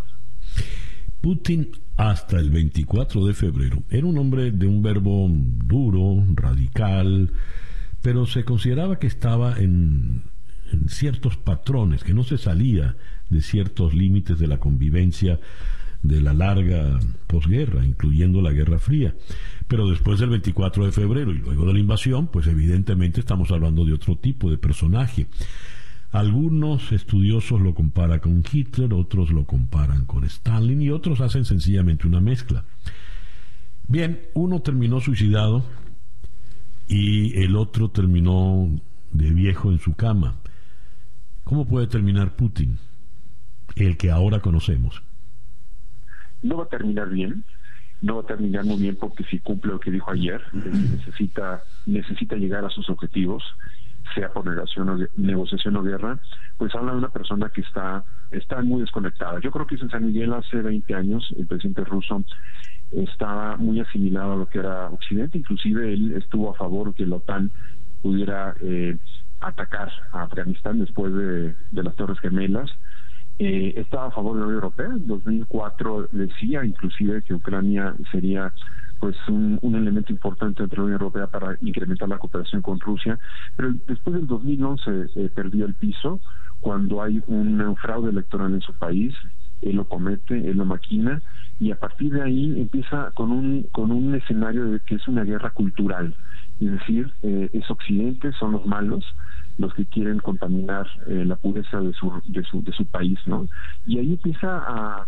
Putin hasta el 24 de febrero era un hombre de un verbo duro, radical, pero se consideraba que estaba en, en ciertos patrones, que no se salía de ciertos límites de la convivencia de la larga posguerra, incluyendo la Guerra Fría. Pero después del 24 de febrero y luego de la invasión, pues evidentemente estamos hablando de otro tipo de personaje. Algunos estudiosos lo comparan con Hitler, otros lo comparan con Stalin y otros hacen sencillamente una mezcla. Bien, uno terminó suicidado y el otro terminó de viejo en su cama. ¿Cómo puede terminar Putin, el que ahora conocemos? No va a terminar bien, no va a terminar muy bien porque si cumple lo que dijo ayer, necesita, necesita llegar a sus objetivos sea por negación o, negociación o guerra, pues habla de una persona que está, está muy desconectada. Yo creo que en San Miguel hace 20 años el presidente ruso estaba muy asimilado a lo que era Occidente, inclusive él estuvo a favor que la OTAN pudiera eh, atacar a Afganistán después de, las Torres Gemelas. eh, estaba a favor de la Unión Europea. En 2004 decía inclusive que Ucrania sería pues un, elemento importante entre la Unión Europea para incrementar la cooperación con Rusia, pero después del 2011 eh, perdió el piso cuando hay un fraude electoral en su país, él lo comete, él lo maquina y a partir de ahí empieza con un con un escenario de que es una guerra cultural, es decir, eh, es Occidente, son los malos, los que quieren contaminar eh, la pureza de su, de su, de su país, ¿no? Y ahí empieza a,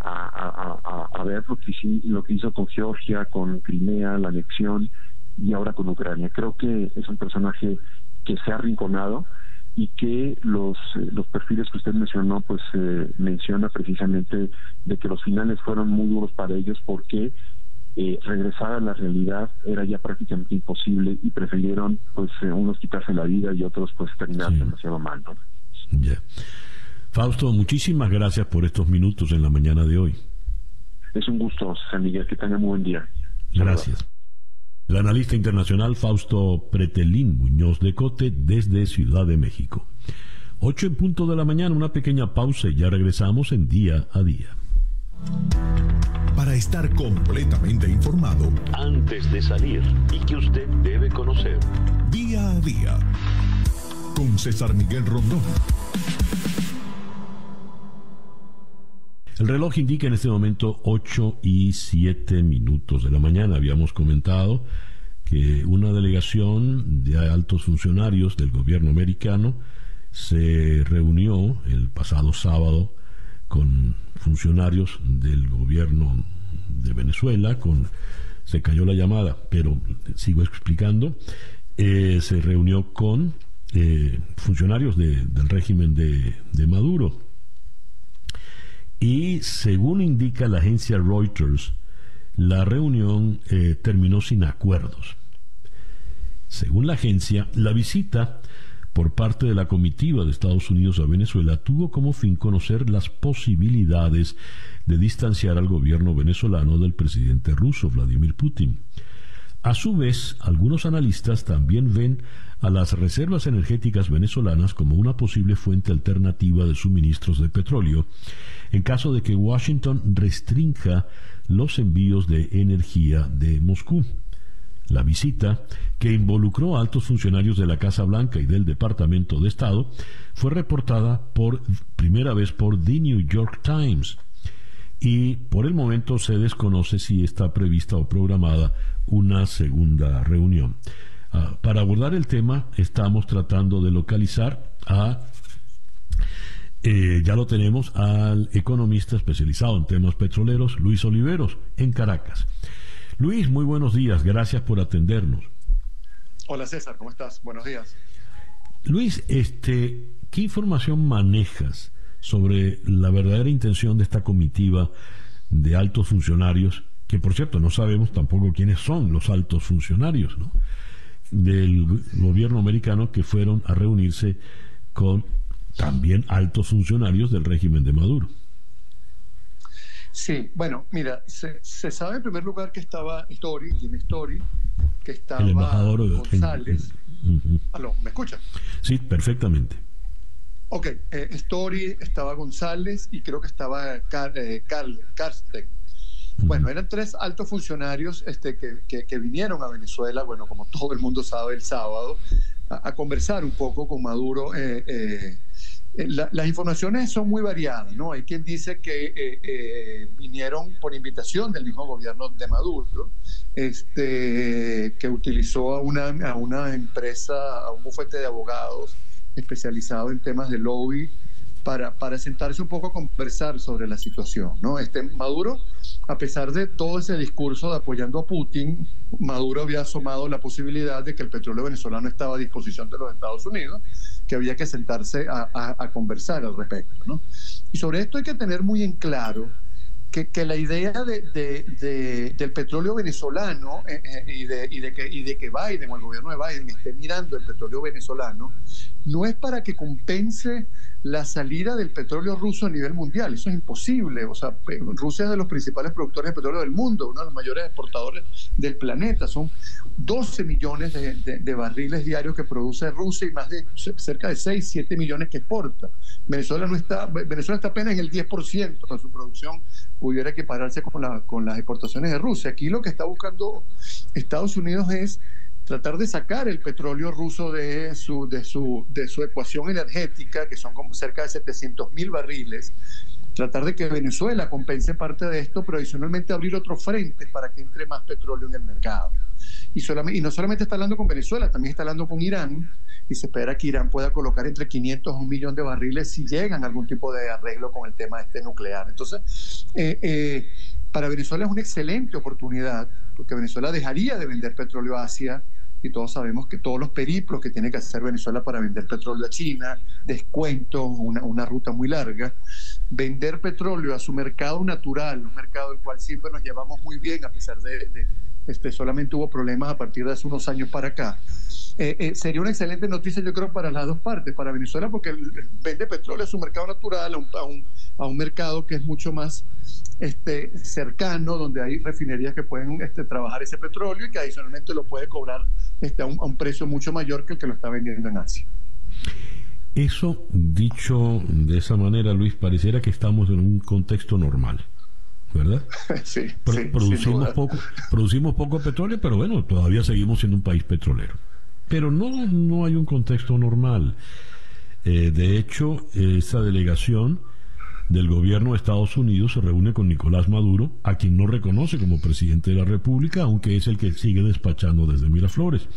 a, a, ver lo que, lo que hizo con Georgia, con Crimea, la anexión y ahora con Ucrania. Creo que es un personaje que se ha arrinconado y que los, eh, los perfiles que usted mencionó, pues eh, menciona precisamente de que los finales fueron muy duros para ellos porque eh, regresar a la realidad era ya prácticamente imposible y prefirieron pues eh, unos quitarse la vida y otros pues terminar demasiado mal. Fausto, muchísimas gracias por estos minutos en la mañana de hoy. Es un gusto, San Miguel, que tenga muy buen día. Gracias. El analista internacional Fausto Pretelín Muñoz de Cote desde Ciudad de México. Ocho en punto de la mañana, una pequeña pausa y ya regresamos en día a día. Para estar completamente informado antes de salir y que usted debe conocer. Día a día. Con César Miguel Rondón. El reloj indica en este momento 8 y 7 minutos de la mañana. Habíamos comentado que una delegación de altos funcionarios del gobierno americano se reunió el pasado sábado con funcionarios del gobierno de Venezuela, se cayó la llamada, pero sigo explicando, eh, se reunió con eh, funcionarios del régimen de, Maduro. Y según indica la agencia Reuters, la reunión eh, terminó sin acuerdos. Según la agencia, la visita por parte de la comitiva de Estados Unidos a Venezuela tuvo como fin conocer las posibilidades de distanciar al gobierno venezolano del presidente ruso Vladimir Putin. A su vez, algunos analistas también ven a las reservas energéticas venezolanas como una posible fuente alternativa de suministros de petróleo en caso de que Washington restrinja los envíos de energía de Moscú. La visita, que involucró a altos funcionarios de la Casa Blanca y del Departamento de Estado, fue reportada por primera vez por The New York Times y por el momento se desconoce si está prevista o programada una segunda reunión. Ah, para abordar el tema estamos tratando de localizar a, eh, ya lo tenemos, al economista especializado en temas petroleros, Luis Oliveros, en Caracas. Luis, muy buenos días, gracias por atendernos. Hola César, ¿cómo estás? Buenos días. Luis, este, ¿qué información manejas sobre la verdadera intención de esta comitiva de altos funcionarios, que por cierto no sabemos tampoco quiénes son los altos funcionarios del gobierno americano que fueron a reunirse con también altos funcionarios del régimen de Maduro? Sí, bueno, mira, se, sabe en primer lugar que estaba Story, Jim Story, que estaba González. ¿Me escucha? Sí, perfectamente. Ok, eh, Story, estaba González y creo que estaba Carl, eh, Karsten. Bueno, eran tres altos funcionarios este, que, vinieron a Venezuela, bueno, como todo el mundo sabe, el sábado, a, conversar un poco con Maduro. Eh, eh, las informaciones son muy variadas, ¿no? Hay quien dice que eh, eh, vinieron por invitación del mismo gobierno de Maduro, este, que utilizó a una, a una empresa, a un bufete de abogados especializado en temas de lobby para, para sentarse un poco a conversar sobre la situación. ¿no? Este, Maduro, a pesar de todo ese discurso de apoyando a Putin, Maduro había asomado la posibilidad de que el petróleo venezolano estaba a disposición de los Estados Unidos, que había que sentarse a, conversar al respecto. ¿no? Y sobre esto hay que tener muy en claro que, la idea de, del petróleo venezolano eh, eh, y, y, que, y de que Biden o el gobierno de Biden esté mirando el petróleo venezolano no es para que compense la salida del petróleo ruso a nivel mundial. Eso es imposible. O sea, Rusia es de los principales productores de petróleo del mundo, uno de los mayores exportadores del planeta. Son 12 millones de, barriles diarios que produce Rusia y más de cerca de 6, 7 millones que exporta. Venezuela no está, Venezuela está apenas en el 10% de su producción pudiera equipararse con, la, con las exportaciones de Rusia. Aquí lo que está buscando Estados Unidos es tratar de sacar el petróleo ruso de su, de su, de su ecuación energética, que son como cerca de 700 mil barriles, tratar de que Venezuela compense parte de esto, pero adicionalmente abrir otros frentes para que entre más petróleo en el mercado. Y, solamente, y no solamente está hablando con Venezuela, también está hablando con Irán, y se espera que Irán pueda colocar entre 500 a un millón de barriles si llegan a algún tipo de arreglo con el tema este nuclear. Entonces, eh, eh, para Venezuela es una excelente oportunidad, porque Venezuela dejaría de vender petróleo a Asia, y todos sabemos que todos los periplos que tiene que hacer Venezuela para vender petróleo a China, descuentos, una, una ruta muy larga, vender petróleo a su mercado natural, un mercado del cual siempre nos llevamos muy bien, a pesar de, de este, solamente hubo problemas a partir de hace unos años para acá. Eh, eh, sería una excelente noticia, yo creo, para las dos partes, para Venezuela, porque vende petróleo a su mercado natural, a un, a un, mercado que es mucho más este, cercano, donde hay refinerías que pueden este, trabajar ese petróleo y que adicionalmente lo puede cobrar este, a, un, a un precio mucho mayor que el que lo está vendiendo en Asia. Eso, dicho de esa manera, Luis, pareciera que estamos en un contexto normal. ¿Verdad? Sí, producimos, poco, producimos poco petróleo, pero bueno, todavía seguimos siendo un país petrolero. Pero no, no hay un contexto normal. Eh, de hecho, esa delegación del gobierno de Estados Unidos se reúne con Nicolás Maduro, a quien no reconoce como presidente de la República, aunque es el que sigue despachando desde Miraflores.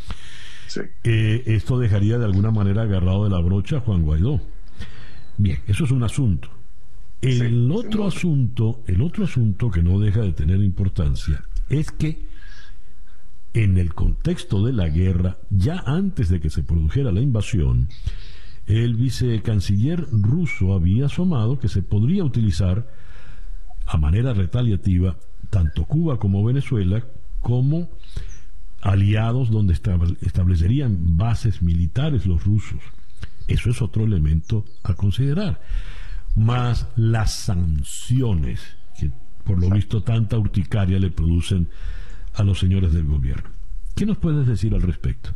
Eh, esto dejaría de alguna manera agarrado de la brocha a Juan Guaidó. Bien, eso es un asunto. El otro asunto, el otro asunto que no deja de tener importancia es que en el contexto de la guerra, ya antes de que se produjera la invasión, el vicecanciller ruso había asomado que se podría utilizar a manera retaliativa tanto Cuba como Venezuela como aliados donde establecerían bases militares los rusos. Eso es otro elemento a considerar. Más las sanciones que por lo visto tanta urticaria le producen a los señores del gobierno. ¿Qué nos puedes decir al respecto?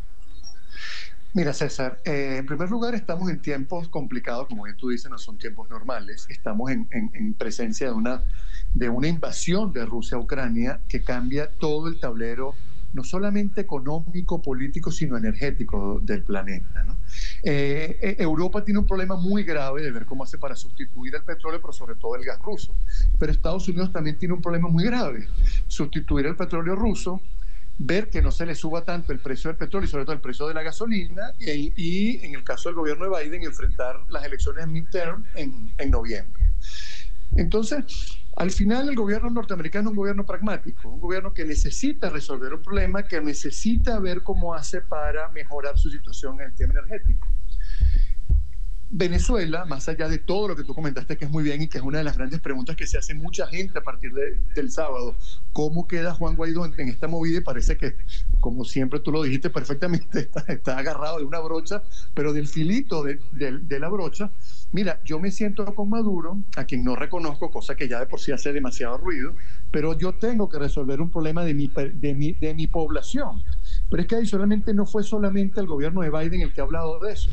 Mira, César, eh, en primer lugar estamos en tiempos complicados, como bien tú dices, no son tiempos normales. Estamos en, presencia de una, de una invasión de Rusia a Ucrania que cambia todo el tablero, no solamente económico, político, sino energético del planeta. Eh, eh, Europa tiene un problema muy grave de ver cómo hace para sustituir el petróleo, pero sobre todo el gas ruso. Pero Estados Unidos también tiene un problema muy grave, sustituir el petróleo ruso ver que no se le suba tanto el precio del petróleo y sobre todo el precio de la gasolina y, en el caso del gobierno de Biden enfrentar las elecciones midterm en, en noviembre. Entonces, al final el gobierno norteamericano es un gobierno pragmático, un gobierno que necesita resolver un problema, que necesita ver cómo hace para mejorar su situación en el tema energético. Venezuela, más allá de todo lo que tú comentaste, que es muy bien y que es una de las grandes preguntas que se hace mucha gente a partir del sábado, ¿cómo queda Juan Guaidó en, esta movida? Y parece que, como siempre tú lo dijiste perfectamente, está, agarrado de una brocha, pero del filito de, la brocha. Mira, yo me siento con Maduro, a quien no reconozco, cosa que ya de por sí hace demasiado ruido, pero yo tengo que resolver un problema de mi, de mi, de mi población. Pero es que adicionalmente no fue solamente el gobierno de Biden el que ha hablado de eso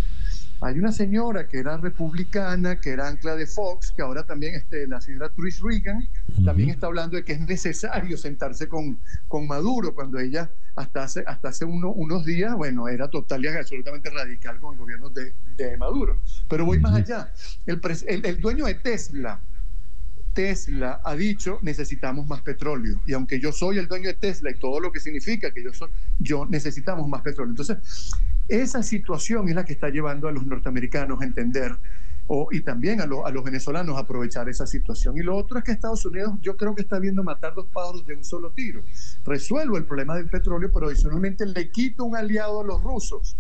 hay una señora que era republicana, que era ancla de Fox, que ahora también este, la señora Trish Reagan, también está hablando de que es necesario sentarse con, con Maduro, cuando ella hasta hace, hasta hace unos días, bueno, era total y absolutamente radical con el gobierno de, de Maduro. Pero voy más allá. El, el dueño de Tesla, Tesla ha dicho necesitamos más petróleo. Y aunque yo soy el dueño de Tesla y todo lo que significa que yo soy, yo necesitamos más petróleo. Entonces, esa situación es la que está llevando a los norteamericanos a entender o, y también a, a los venezolanos aprovechar esa situación. Y lo otro es que Estados Unidos yo creo que está viendo matar dos pájaros de un solo tiro. Resuelvo el problema del petróleo, pero adicionalmente le quito un aliado a los rusos.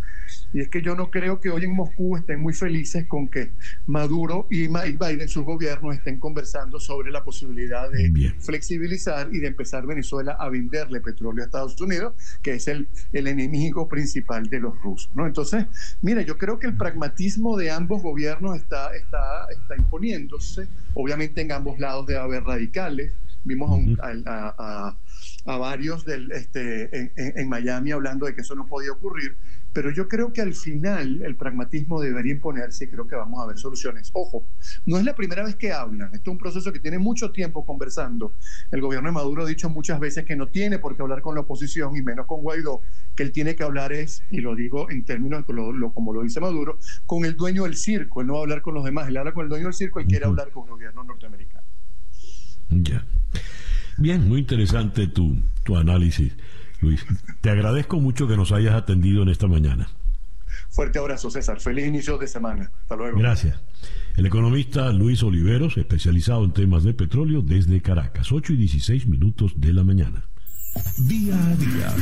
Y es que yo no creo que hoy en Moscú estén muy felices con que Maduro y Biden, sus gobiernos, estén conversando sobre la posibilidad de flexibilizar y de empezar Venezuela a venderle petróleo a Estados Unidos, que es el, el enemigo principal de los rusos. ¿no? Entonces, mira, yo creo que el pragmatismo de ambos gobiernos está, está, está imponiéndose. Obviamente en ambos lados debe haber radicales. Vimos a, a, varios del, este, en, en Miami hablando de que eso no podía ocurrir pero yo creo que al final el pragmatismo debería imponerse y creo que vamos a ver soluciones. Ojo, no es la primera vez que hablan, esto es un proceso que tiene mucho tiempo conversando. El gobierno de Maduro ha dicho muchas veces que no tiene por qué hablar con la oposición y menos con Guaidó, que él tiene que hablar es, y lo digo en términos como lo dice Maduro, con el dueño del circo, él no va a hablar con los demás, él habla con el dueño del circo, él quiere hablar con el gobierno norteamericano. Ya. Bien, muy interesante tu, tu análisis. Luis, te agradezco mucho que nos hayas atendido en esta mañana. Fuerte abrazo, César. Feliz inicio de semana. Hasta luego. Gracias. El economista Luis Oliveros, especializado en temas de petróleo desde Caracas, 8 y 16 minutos de la mañana. Día a día.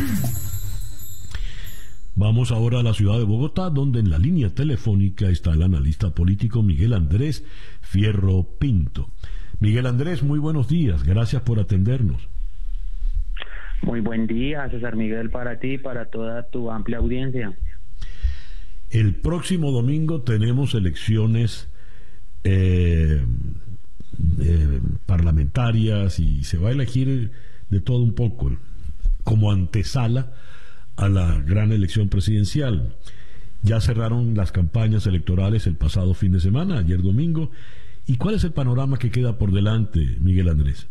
Vamos ahora a la ciudad de Bogotá, donde en la línea telefónica está el analista político Miguel Andrés Fierro Pinto. Miguel Andrés, muy buenos días. Gracias por atendernos. Muy buen día, César Miguel, para ti y para toda tu amplia audiencia. El próximo domingo tenemos elecciones eh, eh, parlamentarias y se va a elegir de todo un poco como antesala a la gran elección presidencial. Ya cerraron las campañas electorales el pasado fin de semana, ayer domingo. ¿Y cuál es el panorama que queda por delante, Miguel Andrés?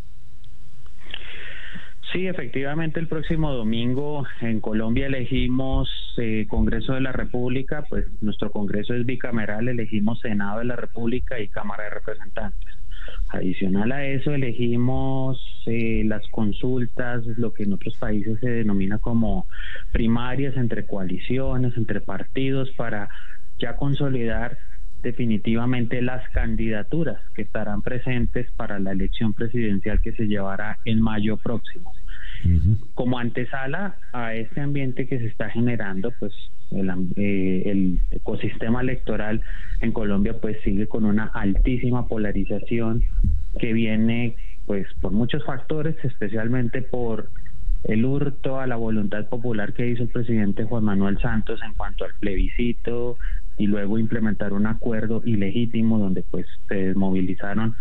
Sí, efectivamente, el próximo domingo en Colombia elegimos eh, Congreso de la República, pues nuestro Congreso es bicameral, elegimos Senado de la República y Cámara de Representantes. Adicional a eso, elegimos eh, las consultas, lo que en otros países se denomina como primarias entre coaliciones, entre partidos, para ya consolidar definitivamente las candidaturas que estarán presentes para la elección presidencial que se llevará en mayo próximo. Como antesala a este ambiente que se está generando, pues el, eh, el, ecosistema electoral en Colombia pues sigue con una altísima polarización que viene pues por muchos factores, especialmente por el hurto a la voluntad popular que hizo el presidente Juan Manuel Santos en cuanto al plebiscito y luego implementar un acuerdo ilegítimo donde pues se desmovilizaron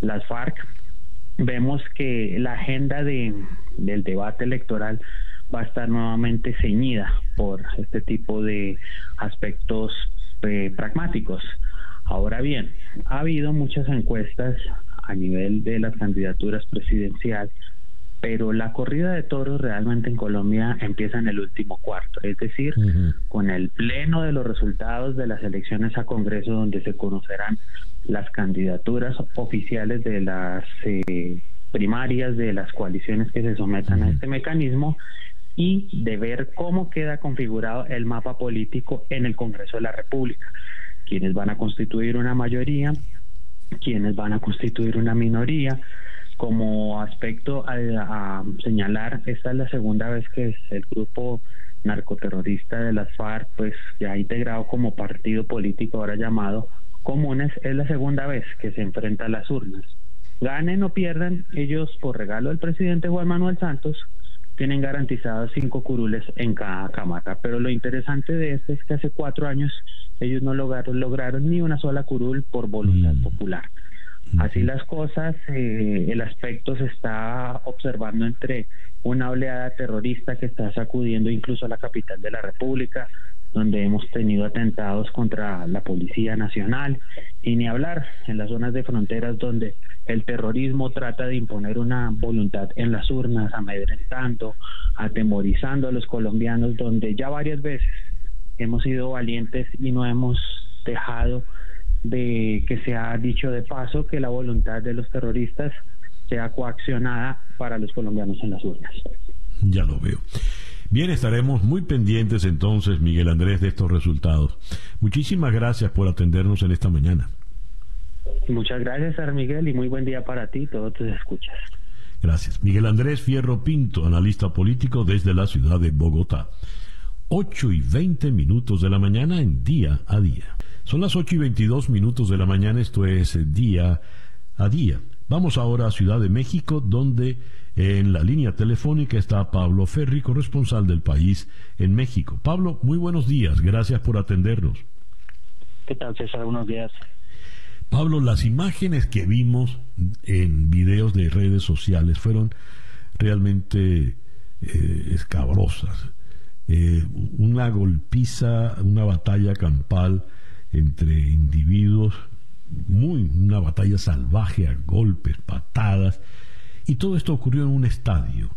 las FARC vemos que la agenda de, del debate electoral va a estar nuevamente ceñida por este tipo de aspectos eh, pragmáticos. Ahora bien, ha habido muchas encuestas a nivel de las candidaturas presidenciales pero la corrida de toros realmente en Colombia empieza en el último cuarto, es decir, con el pleno de los resultados de las elecciones a Congreso donde se conocerán las candidaturas oficiales de las eh, primarias de las coaliciones que se sometan a este mecanismo y de ver cómo queda configurado el mapa político en el Congreso de la República, quienes van a constituir una mayoría, quienes van a constituir una minoría, como aspecto a, señalar, esta es la segunda vez que el grupo narcoterrorista de las FARC, pues ya integrado como partido político ahora llamado Comunes, es la segunda vez que se enfrenta a las urnas. Ganen o pierdan, ellos por regalo del presidente Juan Manuel Santos tienen garantizados cinco curules en cada cámara. Pero lo interesante de esto es que hace cuatro años ellos no lograron, lograron ni una sola curul por voluntad mm. popular. Así las cosas, eh, el aspecto se está observando entre una oleada terrorista que está sacudiendo incluso a la capital de la República, donde hemos tenido atentados contra la Policía Nacional, y ni hablar en las zonas de fronteras donde el terrorismo trata de imponer una voluntad en las urnas, amedrentando, atemorizando a los colombianos, donde ya varias veces hemos sido valientes y no hemos dejado de que se ha dicho de paso que la voluntad de los terroristas sea coaccionada para los colombianos en las urnas. Ya lo veo. Bien, estaremos muy pendientes entonces, Miguel Andrés, de estos resultados. Muchísimas gracias por atendernos en esta mañana. Muchas gracias, Miguel, y muy buen día para ti todos tus escuchas. Gracias. Miguel Andrés Fierro Pinto, analista político desde la ciudad de Bogotá. 8 y 20 minutos de la mañana en día a día. Son las 8 y 22 minutos de la mañana, esto es día a día. Vamos ahora a Ciudad de México, donde en la línea telefónica está Pablo Ferri, corresponsal del país en México. Pablo, muy buenos días, gracias por atendernos. ¿Qué tal, César? Buenos días. Pablo, las imágenes que vimos en videos de redes sociales fueron realmente eh, escabrosas. Eh, una golpiza, una batalla campal entre individuos, muy una batalla salvaje a golpes, patadas, y todo esto ocurrió en un estadio,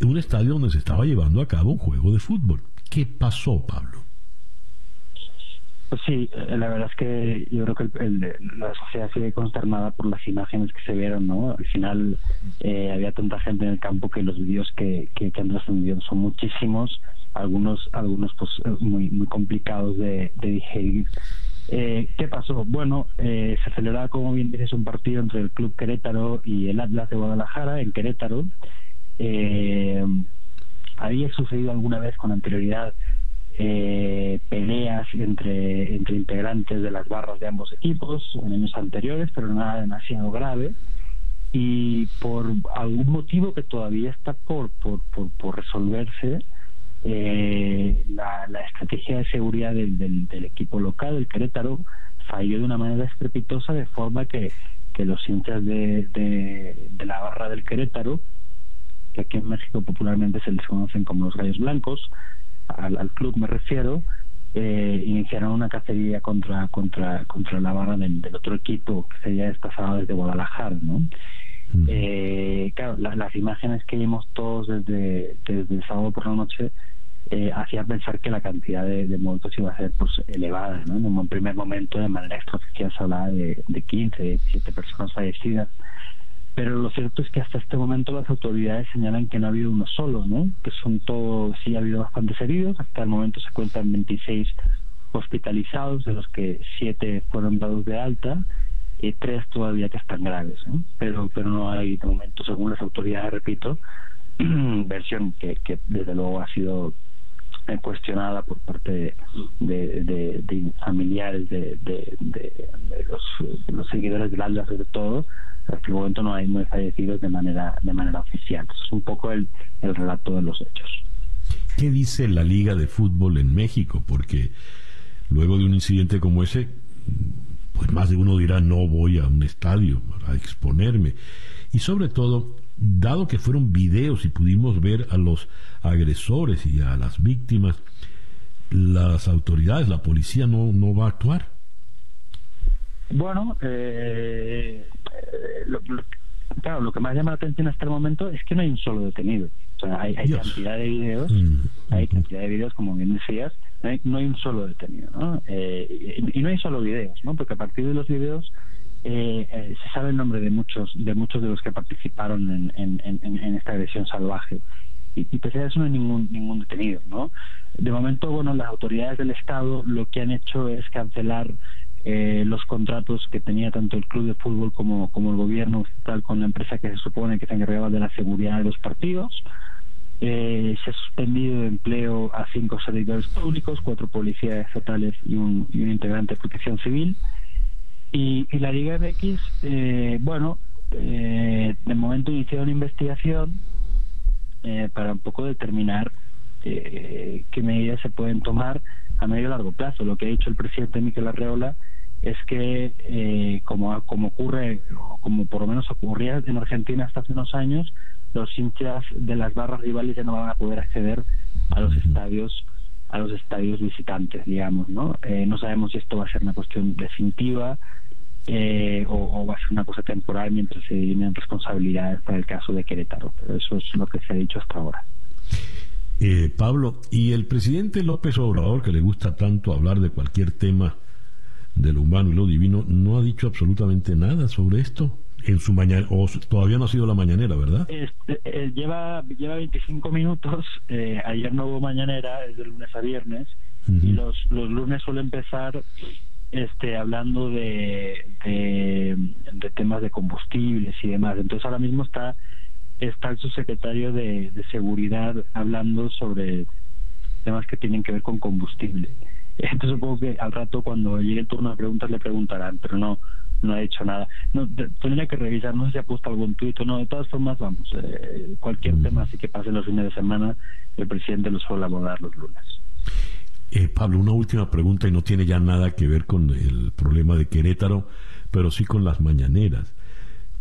en un estadio donde se estaba llevando a cabo un juego de fútbol. ¿Qué pasó, Pablo? Pues sí, eh, la verdad es que yo creo que el, la sociedad sigue consternada por las imágenes que se vieron, ¿no? Al final eh, había tanta gente en el campo que los vídeos que, que, han trascendido son muchísimos, algunos algunos pues eh, muy muy complicados de, digerir. ¿Qué pasó? Bueno, se celebraba, como bien dices, un partido entre el Club Querétaro y el Atlas de Guadalajara en Querétaro. había sucedido alguna vez con anterioridad eh, peleas entre, entre integrantes de las barras de ambos equipos en años anteriores, pero nada demasiado grave. Y por algún motivo que todavía está por, por, por, resolverse, eh, la, la, estrategia de seguridad del, del, equipo local, el Querétaro, falló de una manera estrepitosa, de forma que, que los hinchas de, de, de la barra del Querétaro, que aquí en México popularmente se les conocen como los gallos blancos, al, club me refiero, eh, iniciaron una cacería contra contra contra la barra del, otro equipo que sería desplazado desde Guadalajara, ¿no? eh, claro, las imágenes que vimos todos desde, desde el sábado por la noche eh, hacían pensar que la cantidad de, muertos iba a ser pues elevada, ¿no? En un primer momento, de manera extraoficial, se hablaba de, de 15, 17 personas fallecidas pero lo cierto es que hasta este momento las autoridades señalan que no ha habido uno solo, ¿no? Que son todos, sí ha habido bastantes heridos, hasta el momento se cuentan 26 hospitalizados, de los que 7 fueron dados de alta y 3 todavía que están graves, ¿no? Pero, pero no hay de momento, según las autoridades, repito, versión que, que desde luego ha sido cuestionada por parte de, de, familiares de, los, los, seguidores del Alda sobre todo hasta el momento no hay, no fallecidos de manera de manera oficial. Es un poco el, el relato de los hechos. ¿qué dice la Liga de Fútbol en México? porque luego de un incidente como ese pues más de uno dirá no voy a un estadio a exponerme y sobre todo dado que fueron videos y pudimos ver a los agresores y a las víctimas, las autoridades, la policía no, no va a actuar. Bueno, eh, lo, claro, lo que más llama la atención hasta el momento es que no hay un solo detenido. O sea, hay, cantidad de videos, mm, hay cantidad de videos, como bien decías, no hay, no hay un solo detenido, ¿no? Eh, y, y, no hay solo videos, ¿no? Porque a partir de los videos eh, eh, se sabe el nombre de muchos de muchos de los que participaron en, en, esta agresión salvaje. Y, pese a eso no hay ningún ningún detenido no de momento bueno las autoridades del estado lo que han hecho es cancelar eh, los contratos que tenía tanto el club de fútbol como el gobierno estatal con la empresa que se supone que se encargaba de la seguridad de los partidos. Se ha suspendido de empleo a cinco servidores públicos, cuatro policías estatales y un, y un integrante de protección civil. Y, la Liga MX, eh, bueno, eh, de momento inició una investigación eh, para un poco determinar qué medidas se pueden tomar a medio y largo plazo. Lo que ha dicho el presidente Miquel Arreola es que, como, como ocurre, o como por lo menos ocurría en Argentina hasta hace unos años, los hinchas de las barras rivales ya no van a poder acceder a los estadios a los estadios visitantes, digamos, ¿no? Eh, no sabemos si esto va a ser una cuestión definitiva eh, o, va a ser una cosa temporal mientras se vienen responsabilidades para el caso de Querétaro, pero eso es lo que se ha dicho hasta ahora. Eh, Pablo, y el presidente López Obrador, que le gusta tanto hablar de cualquier tema de lo humano y lo divino, no ha dicho absolutamente nada sobre esto en su mañana, o todavía no ha sido la mañanera, ¿verdad? Este, eh, lleva, lleva 25 minutos, eh, ayer no hubo mañanera, es de lunes a viernes, y los, los lunes suele empezar este hablando de, de, temas de combustibles y demás. Entonces ahora mismo está, está el subsecretario de, de Seguridad hablando sobre temas que tienen que ver con combustible. Entonces supongo que al rato cuando llegue el turno de preguntas le preguntarán, pero no no ha hecho nada. No, tendría que revisar, no sé si ha puesto algún tuit o no. De todas formas, vamos, eh, cualquier tema así que pase los fines de semana, el presidente lo suele abordar los lunes. Eh, Pablo, una última pregunta y no tiene ya nada que ver con el problema de Querétaro, pero sí con las mañaneras.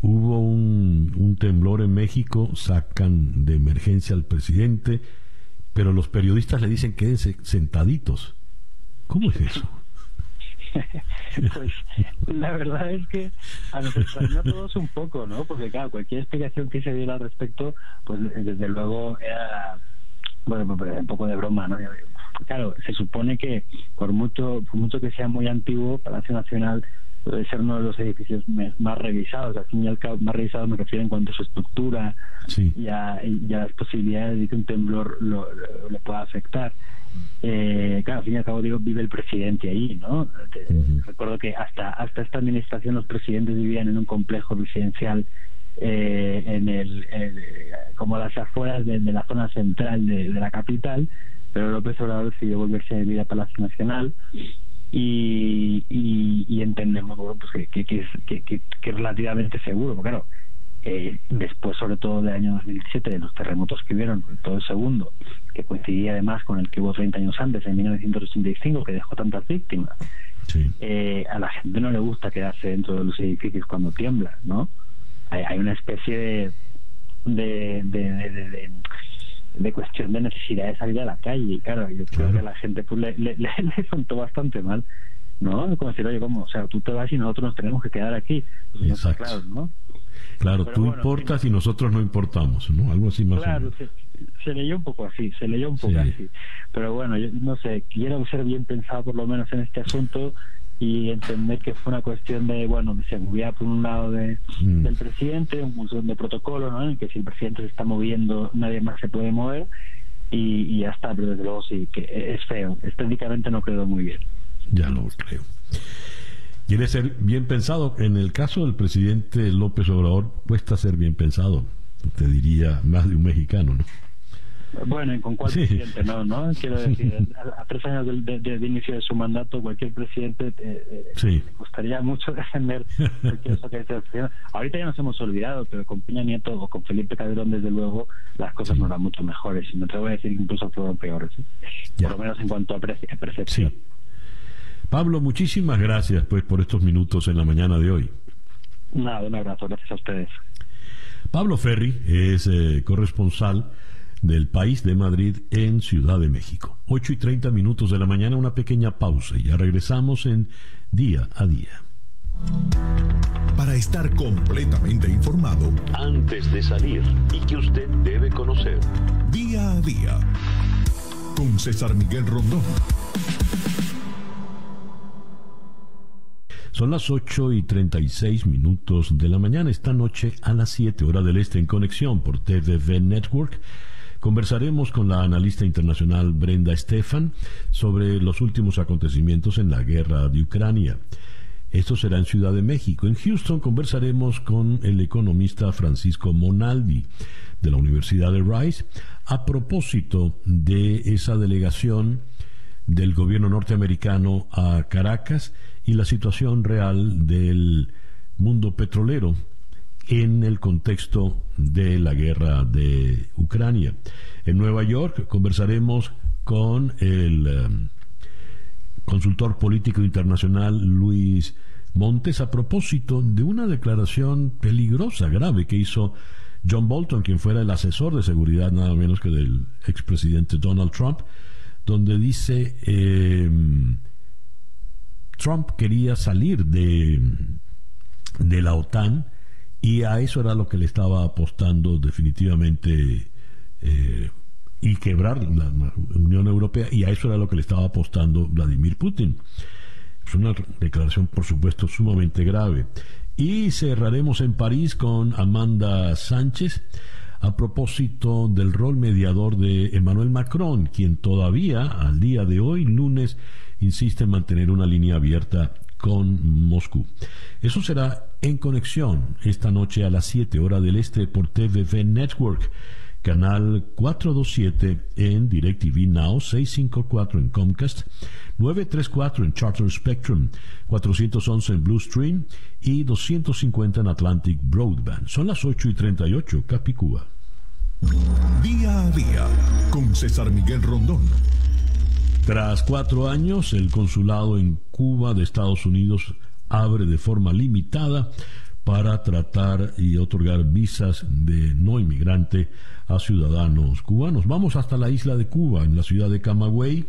Hubo un, temblor en México, sacan de emergencia al presidente, pero los periodistas le dicen quédense sentaditos. ¿Cómo es eso? pues la verdad es que a nos extrañó a todos un poco, ¿no? Porque claro, cualquier explicación que se diera al respecto, pues desde luego era, bueno, pues, pues, un poco de broma, ¿no? Claro, se supone que por mucho, por mucho que sea muy antiguo, Palacio Nacional puede ser uno de los edificios más revisados, al fin y al cabo, más revisados me refiero en cuanto a su estructura y, a, las posibilidades de que un temblor lo, le pueda afectar. Eh, claro, al fin y al cabo digo, vive el presidente ahí, ¿no? Recuerdo que hasta, hasta esta administración los presidentes vivían en un complejo residencial eh, en el, como las afueras de, la zona central de, la capital, pero López Obrador decidió volverse a vivir a Palacio Nacional y, y, entendemos pues que, que, que, relativamente seguro, porque claro, eh, después sobre todo del año 2017, de los terremotos que hubieron, todo el segundo, que coincidía además con el que hubo 30 años antes, en 1985, que dejó tantas víctimas, eh, a la gente no le gusta quedarse dentro de los edificios cuando tiembla, ¿no? Hay, hay una especie de de, de, de, de, cuestión de necesidad de salir a la calle, y claro, yo creo que a la gente pues le, le, le, le bastante mal ¿no? Como decir, oye, ¿cómo? O sea, tú te vas y nosotros nos tenemos que quedar aquí. Pues Exacto. Claro, ¿no? Claro, tú importas y nosotros no importamos, ¿no? Algo así más Claro, se, leyó un poco así, se leyó un poco así. Pero bueno, yo no sé, quiero ser bien pensado por lo menos en este asunto y entender que fue una cuestión de, bueno, de seguridad por un lado de, mm. del presidente, un función de protocolo, ¿no? En que si el presidente se está moviendo, nadie más se puede mover y, y ya está, pero desde luego sí, que es feo. Estéticamente no quedó muy bien. Ya lo creo. Quiere ser bien pensado. En el caso del presidente López Obrador, cuesta ser bien pensado. Te diría más de un mexicano, ¿no? Bueno, ¿y con cuál presidente no? ¿no? Quiero decir, a, tres años de, inicio de su mandato, cualquier presidente eh, eh gustaría mucho defender que Ahorita ya nos hemos olvidado, pero con Peña Nieto o con Felipe Calderón, desde luego, las cosas no eran mucho mejores. Y no te voy a decir que incluso fueron peores. ¿eh? Por lo menos en cuanto a, percepción. Pablo, muchísimas gracias pues por estos minutos en la mañana de hoy. Nada, un abrazo, gracias a ustedes. Pablo Ferri es eh, corresponsal del país de Madrid en Ciudad de México. 8 y 30 minutos de la mañana, una pequeña pausa y ya regresamos en Día a Día. Para estar completamente informado, antes de salir y que usted debe conocer. Día a Día, con César Miguel Rondón. Son las 8 y 36 minutos de la mañana. Esta noche a las 7 horas del este en conexión por TVV Network. Conversaremos con la analista internacional Brenda Estefan sobre los últimos acontecimientos en la guerra de Ucrania. Esto será en Ciudad de México. En Houston conversaremos con el economista Francisco Monaldi de la Universidad de Rice a propósito de esa delegación del gobierno norteamericano a Caracas y la situación real del mundo petrolero en el contexto de la guerra de Ucrania. En Nueva York conversaremos con el um, consultor político internacional Luis Montes a propósito de una declaración peligrosa, grave, que hizo John Bolton, quien fuera el asesor de seguridad nada menos que del expresidente Donald Trump, donde dice eh, Trump quería salir de la OTAN y a eso era lo que le estaba apostando definitivamente eh, y quebrar la Unión Europea y a eso era lo que le estaba apostando Vladimir Putin. Es una declaración, por supuesto, sumamente grave. Y cerraremos en París con Amanda Sánchez a propósito del rol mediador de Emmanuel Macron, quien todavía, al día de hoy, lunes, insiste en mantener una línea abierta con Moscú. Eso será en conexión esta noche a las 7 horas del este por TVV Network canal 427 en DirecTV Now, 654 en Comcast, 934 en Charter Spectrum, 411 en Blue Stream y 250 en Atlantic Broadband. Son las 8 y 38, Capicúa. Día a día con César Miguel Rondón. Tras cuatro años, el consulado en Cuba de Estados Unidos abre de forma limitada para tratar y otorgar visas de no inmigrante a ciudadanos cubanos. Vamos hasta la isla de Cuba, en la ciudad de Camagüey.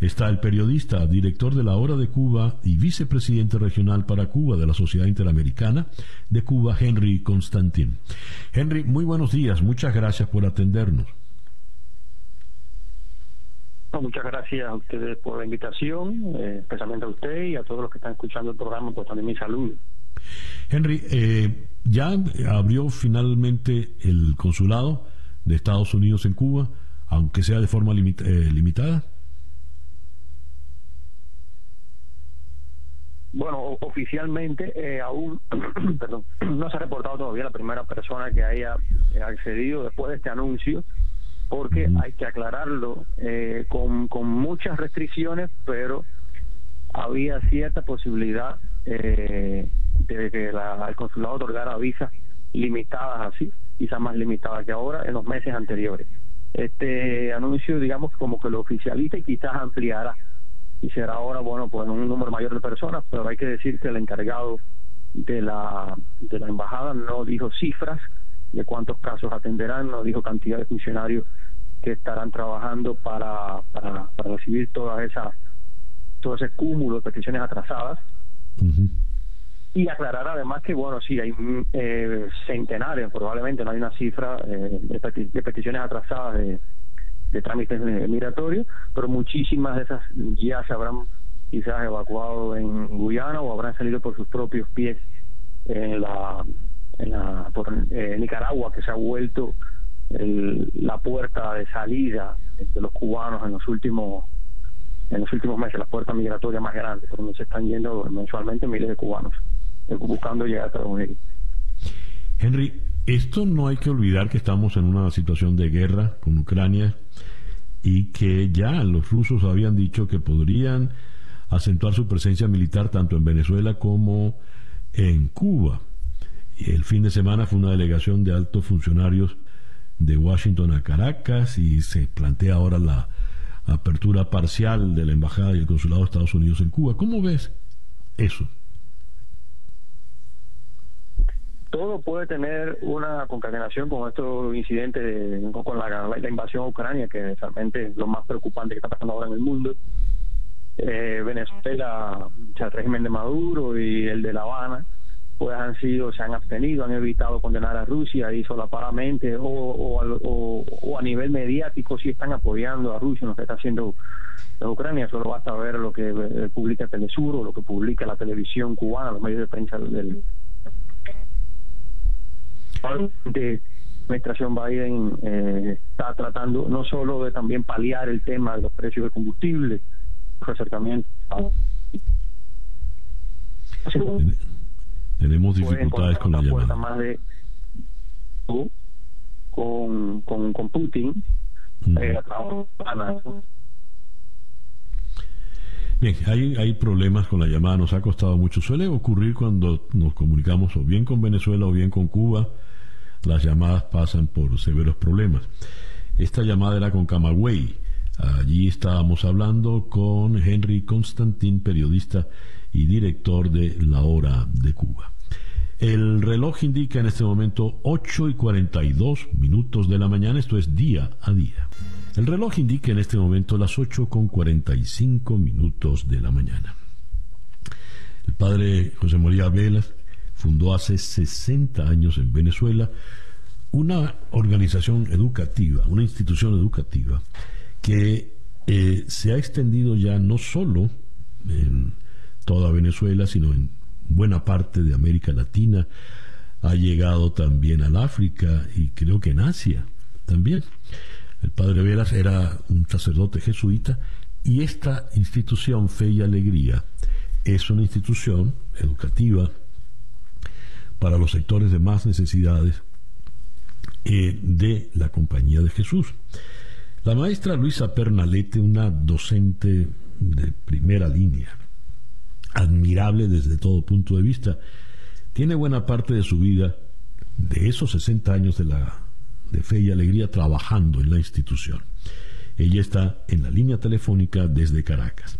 Está el periodista, director de la Hora de Cuba y vicepresidente regional para Cuba de la Sociedad Interamericana de Cuba, Henry Constantín. Henry, muy buenos días, muchas gracias por atendernos. Muchas gracias a ustedes por la invitación, eh, especialmente a usted y a todos los que están escuchando el programa, pues también mi saludo. Henry, eh, ya abrió finalmente el consulado de Estados Unidos en Cuba, aunque sea de forma eh, limitada. Bueno, oficialmente eh, aún perdón, no se ha reportado todavía la primera persona que haya accedido después de este anuncio, porque hay que aclararlo con, con muchas restricciones, pero había cierta posibilidad eh, de que el consulado otorgara visas limitadas así, quizás más limitadas que ahora en los meses anteriores. Este anuncio, digamos, como que lo oficializa y quizás ampliará. Y será ahora, bueno, pues un número mayor de personas, pero hay que decir que el encargado de la, de la embajada no dijo cifras de cuántos casos atenderán, no dijo cantidad de funcionarios que estarán trabajando para, para, para recibir todas esas todo ese cúmulo de peticiones atrasadas. Y aclarar además que, bueno, sí, hay eh, centenares, probablemente no hay una cifra eh, de, peticiones atrasadas de, de trámites migratorios, pero muchísimas de esas ya se habrán quizás evacuado en Guyana o habrán salido por sus propios pies en la, en la por eh, Nicaragua, que se ha vuelto la puerta de salida de los cubanos en los últimos en los últimos meses, la puerta migratoria más grande, por donde se están yendo mensualmente miles de cubanos buscando llegar a Estados Unidos. Henry, esto no hay que olvidar que estamos en una situación de guerra con Ucrania y que ya los rusos habían dicho que podrían acentuar su presencia militar tanto en Venezuela como en Cuba. El fin de semana fue una delegación de altos funcionarios de Washington a Caracas y se plantea ahora la apertura parcial de la embajada y el consulado de Estados Unidos en Cuba. ¿Cómo ves eso? todo puede tener una concatenación con estos incidentes, de, con la, la, invasión a Ucrania, que realmente es lo más preocupante que está pasando ahora en el mundo. Eh, Venezuela, el régimen de Maduro y el de La Habana, pues han sido, se han abstenido, han evitado condenar a Rusia y solapadamente o, o, o, a nivel mediático sí están apoyando a Rusia en lo que está haciendo Ucrania. Solo basta ver lo que eh, publica Telesur o lo que publica la televisión cubana, los medios de prensa del, de administración Biden eh, está tratando no solo de también paliar el tema de los precios de combustible, acercamiento tenemos dificultades con la llamada más de con, con, con Putin eh, Bien, hay, hay problemas con la llamada, nos ha costado mucho. Suele ocurrir cuando nos comunicamos o bien con Venezuela o bien con Cuba, las llamadas pasan por severos problemas. Esta llamada era con Camagüey. Allí estábamos hablando con Henry Constantin, periodista y director de La Hora de Cuba. El reloj indica en este momento 8 y 42 minutos de la mañana, esto es día a día. El reloj indica en este momento las 8 con 45 minutos de la mañana. El padre José María Velas fundó hace 60 años en Venezuela una organización educativa, una institución educativa que eh, se ha extendido ya no solo en toda Venezuela, sino en buena parte de América Latina, ha llegado también al África y creo que en Asia también. El padre Velas era un sacerdote jesuita y esta institución Fe y Alegría es una institución educativa para los sectores de más necesidades eh, de la Compañía de Jesús. La maestra Luisa Pernalete, una docente de primera línea, admirable desde todo punto de vista, tiene buena parte de su vida, de esos 60 años de, la, de fe y alegría, trabajando en la institución. Ella está en la línea telefónica desde Caracas.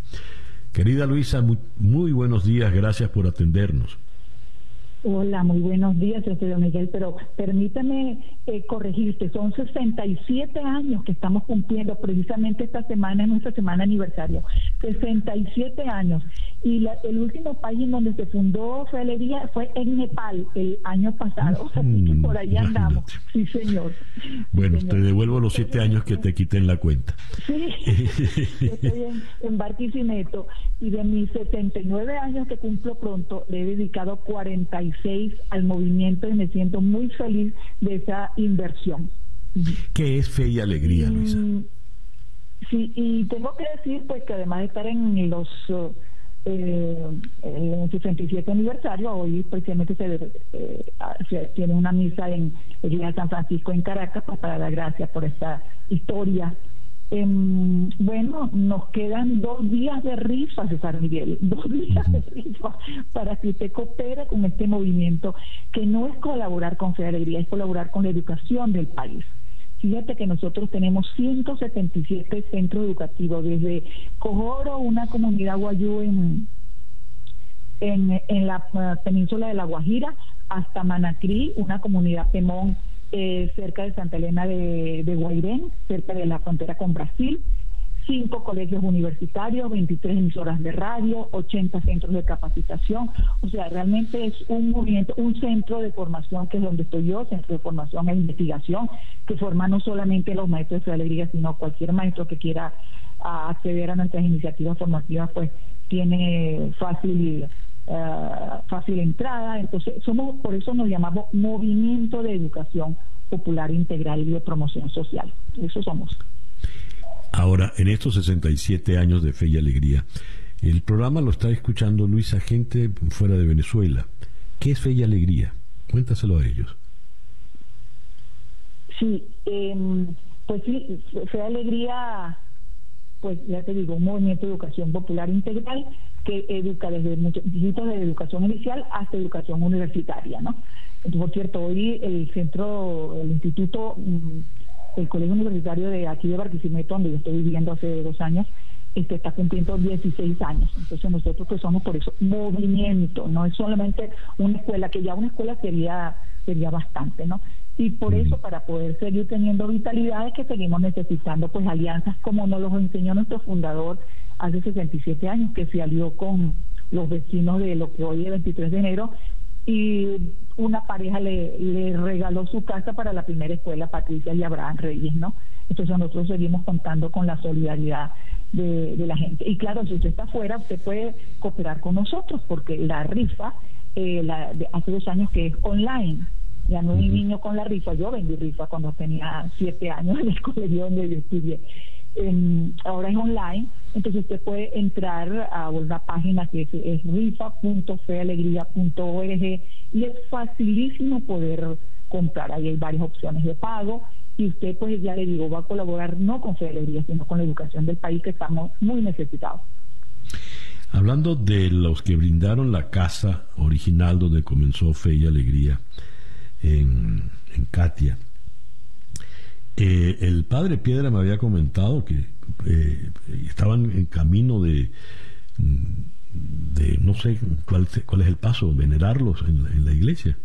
Querida Luisa, muy buenos días, gracias por atendernos. Hola, muy buenos días, señor Miguel, pero permítame eh, corregirte, son 67 años que estamos cumpliendo, precisamente esta semana es nuestra semana aniversario, 67 años. Y el último país en donde se fundó Felería fue en Nepal el año pasado, así que por ahí andamos. Sí, señor. Bueno, te devuelvo los siete años que te quité en la cuenta. Sí, estoy en, en Barquisimeto y de mis 79 años que cumplo pronto, le he dedicado 46 al movimiento y me siento muy feliz de esa inversión. ¿Qué es fe y alegría, Luisa? Sí, y tengo que decir pues que además de estar en los eh, el 67 aniversario, hoy precisamente eh, se, tiene una misa en el Día de San Francisco en Caracas pues, para dar gracias por esta historia Em, bueno, nos quedan dos días de rifa, César Miguel, dos días de rifa para que usted coopere con este movimiento, que no es colaborar con Fe Alegría, es colaborar con la educación del país. Fíjate que nosotros tenemos 177 centros educativos, desde Cojoro, una comunidad guayú en, en, la eh, península de La Guajira, hasta Manacrí, una comunidad Pemón eh, cerca de Santa Elena de, de Guairén, cerca de la frontera con Brasil, cinco colegios universitarios, 23 emisoras de radio, 80 centros de capacitación. O sea, realmente es un movimiento, un centro de formación que es donde estoy yo, centro de formación e investigación, que forma no solamente los maestros de alegría, sino cualquier maestro que quiera acceder a nuestras iniciativas formativas, pues tiene fácil eh, fácil entrada. Entonces, somos por eso nos llamamos Movimiento de Educación Popular Integral y de Promoción Social. Eso somos. Ahora, en estos 67 años de fe y alegría, el programa lo está escuchando Luisa gente fuera de Venezuela. ¿Qué es fe y alegría? Cuéntaselo a ellos. Sí, em, pues sí, fe y alegría pues ya te digo, un movimiento de educación popular integral que educa desde muchos dígitos de educación inicial hasta educación universitaria, ¿no? Por cierto, hoy el centro, el instituto, mm, el colegio universitario de aquí de Barquisimeto, donde yo estoy viviendo hace dos años, este, está cumpliendo 16 años. Entonces nosotros pues somos por eso movimiento, no es solamente una escuela, que ya una escuela sería sería bastante, ¿no? Y por eso, para poder seguir teniendo vitalidad, es que seguimos necesitando pues alianzas como nos los enseñó nuestro fundador hace 67 años, que se alió con los vecinos de lo que hoy es 23 de enero, y una pareja le, le regaló su casa para la primera escuela, Patricia y Abraham Reyes, ¿no? Entonces nosotros seguimos contando con la solidaridad de, la gente. Y claro, si usted está afuera, usted puede cooperar con nosotros, porque la rifa, eh, la, de hace dos años que es online, ya no hay niño con la rifa, yo vendí rifa cuando tenía siete años en el colegio donde yo estudié. Ahora es online, entonces usted puede entrar a una página que es, es rifa.fealegría.org y es facilísimo poder comprar. Ahí hay varias opciones de pago y usted, pues ya le digo, va a colaborar no con Fe Alegría, sino con la educación del país que estamos muy necesitados. Hablando de los que brindaron la casa original donde comenzó Fe y Alegría, en, Katia. Eh, el padre Piedra me había comentado que eh, estaban en camino de, de no sé cuál, cuál es el paso, venerarlos en, la iglesia.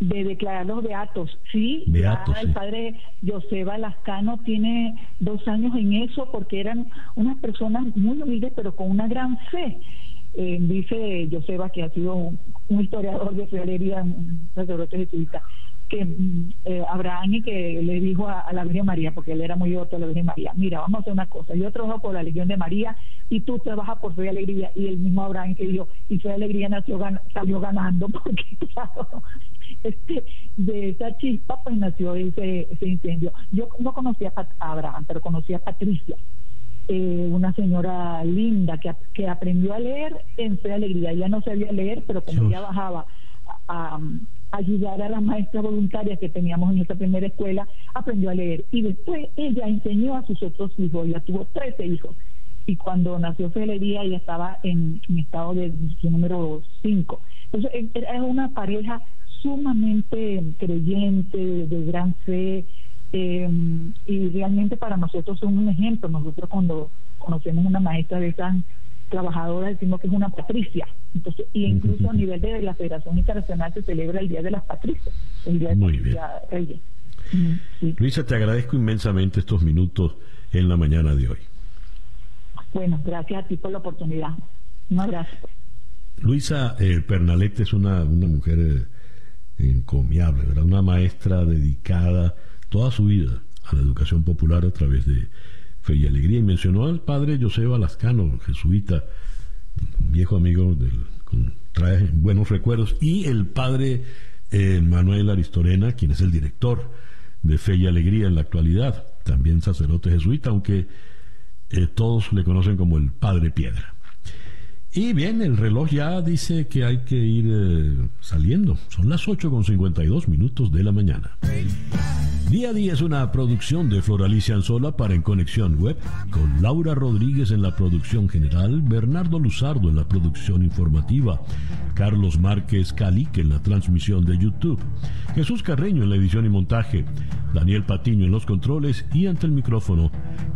De declararlos beatos, sí. Beatos, el padre Joseba Lascano tiene dos años en eso porque eran unas personas muy humildes pero con una gran fe. Eh, dice Joseba, que ha sido un, historiador de fealería, un sacerdote jesuita, que mm, eh, Abraham y que le dijo a, la Virgen María, porque él era muy devoto a la Virgen María, mira, vamos a hacer una cosa, yo trabajo por la Legión de María y tú trabajas por Fe y Alegría, y el mismo Abraham que dijo, y Fe y Alegría nació, salió ganando, porque claro, este, de esa chispa pues nació ese, ese incendio. Yo no conocía a Abraham, pero conocía a Patricia, eh, una señora linda que, que aprendió a leer en Fe Alegría. Ella no sabía leer, pero como ella bajaba a, ayudar a las maestras voluntarias que teníamos en esta primera escuela, aprendió a leer. Y después ella enseñó a sus otros hijos, ella tuvo 13 hijos. Y cuando nació Fe Alegría, ella estaba en, estado de número 5. Entonces, era una pareja sumamente creyente, de gran fe, eh, y realmente para nosotros son un ejemplo. Nosotros cuando conocemos una maestra de esas trabajadora decimos que es una patricia. Entonces, y incluso a nivel de la Federación Internacional se celebra el Día de las Patricias, el Día de Muy bien. Reyes. Luisa, te agradezco inmensamente estos minutos en la mañana de hoy. Bueno, gracias a ti por la oportunidad. Un abrazo. Luisa eh, Pernalete es una, una mujer eh, encomiable, ¿verdad? Una maestra dedicada toda su vida a la educación popular a través de Fe y Alegría. Y mencionó al padre José Lascano, jesuita, un viejo amigo, del, trae buenos recuerdos, y el padre eh, Manuel Aristorena, quien es el director de Fe y Alegría en la actualidad, también sacerdote jesuita, aunque eh, todos le conocen como el Padre Piedra. Y bien, el reloj ya dice que hay que ir eh, saliendo. Son las 8 con 52 minutos de la mañana. Día a día es una producción de Floralicia Anzola para En Conexión Web, con Laura Rodríguez en la producción general, Bernardo Luzardo en la producción informativa, Carlos Márquez Calique en la transmisión de YouTube, Jesús Carreño en la edición y montaje, Daniel Patiño en los controles y ante el micrófono,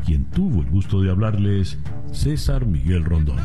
quien tuvo el gusto de hablarles, César Miguel Rondón.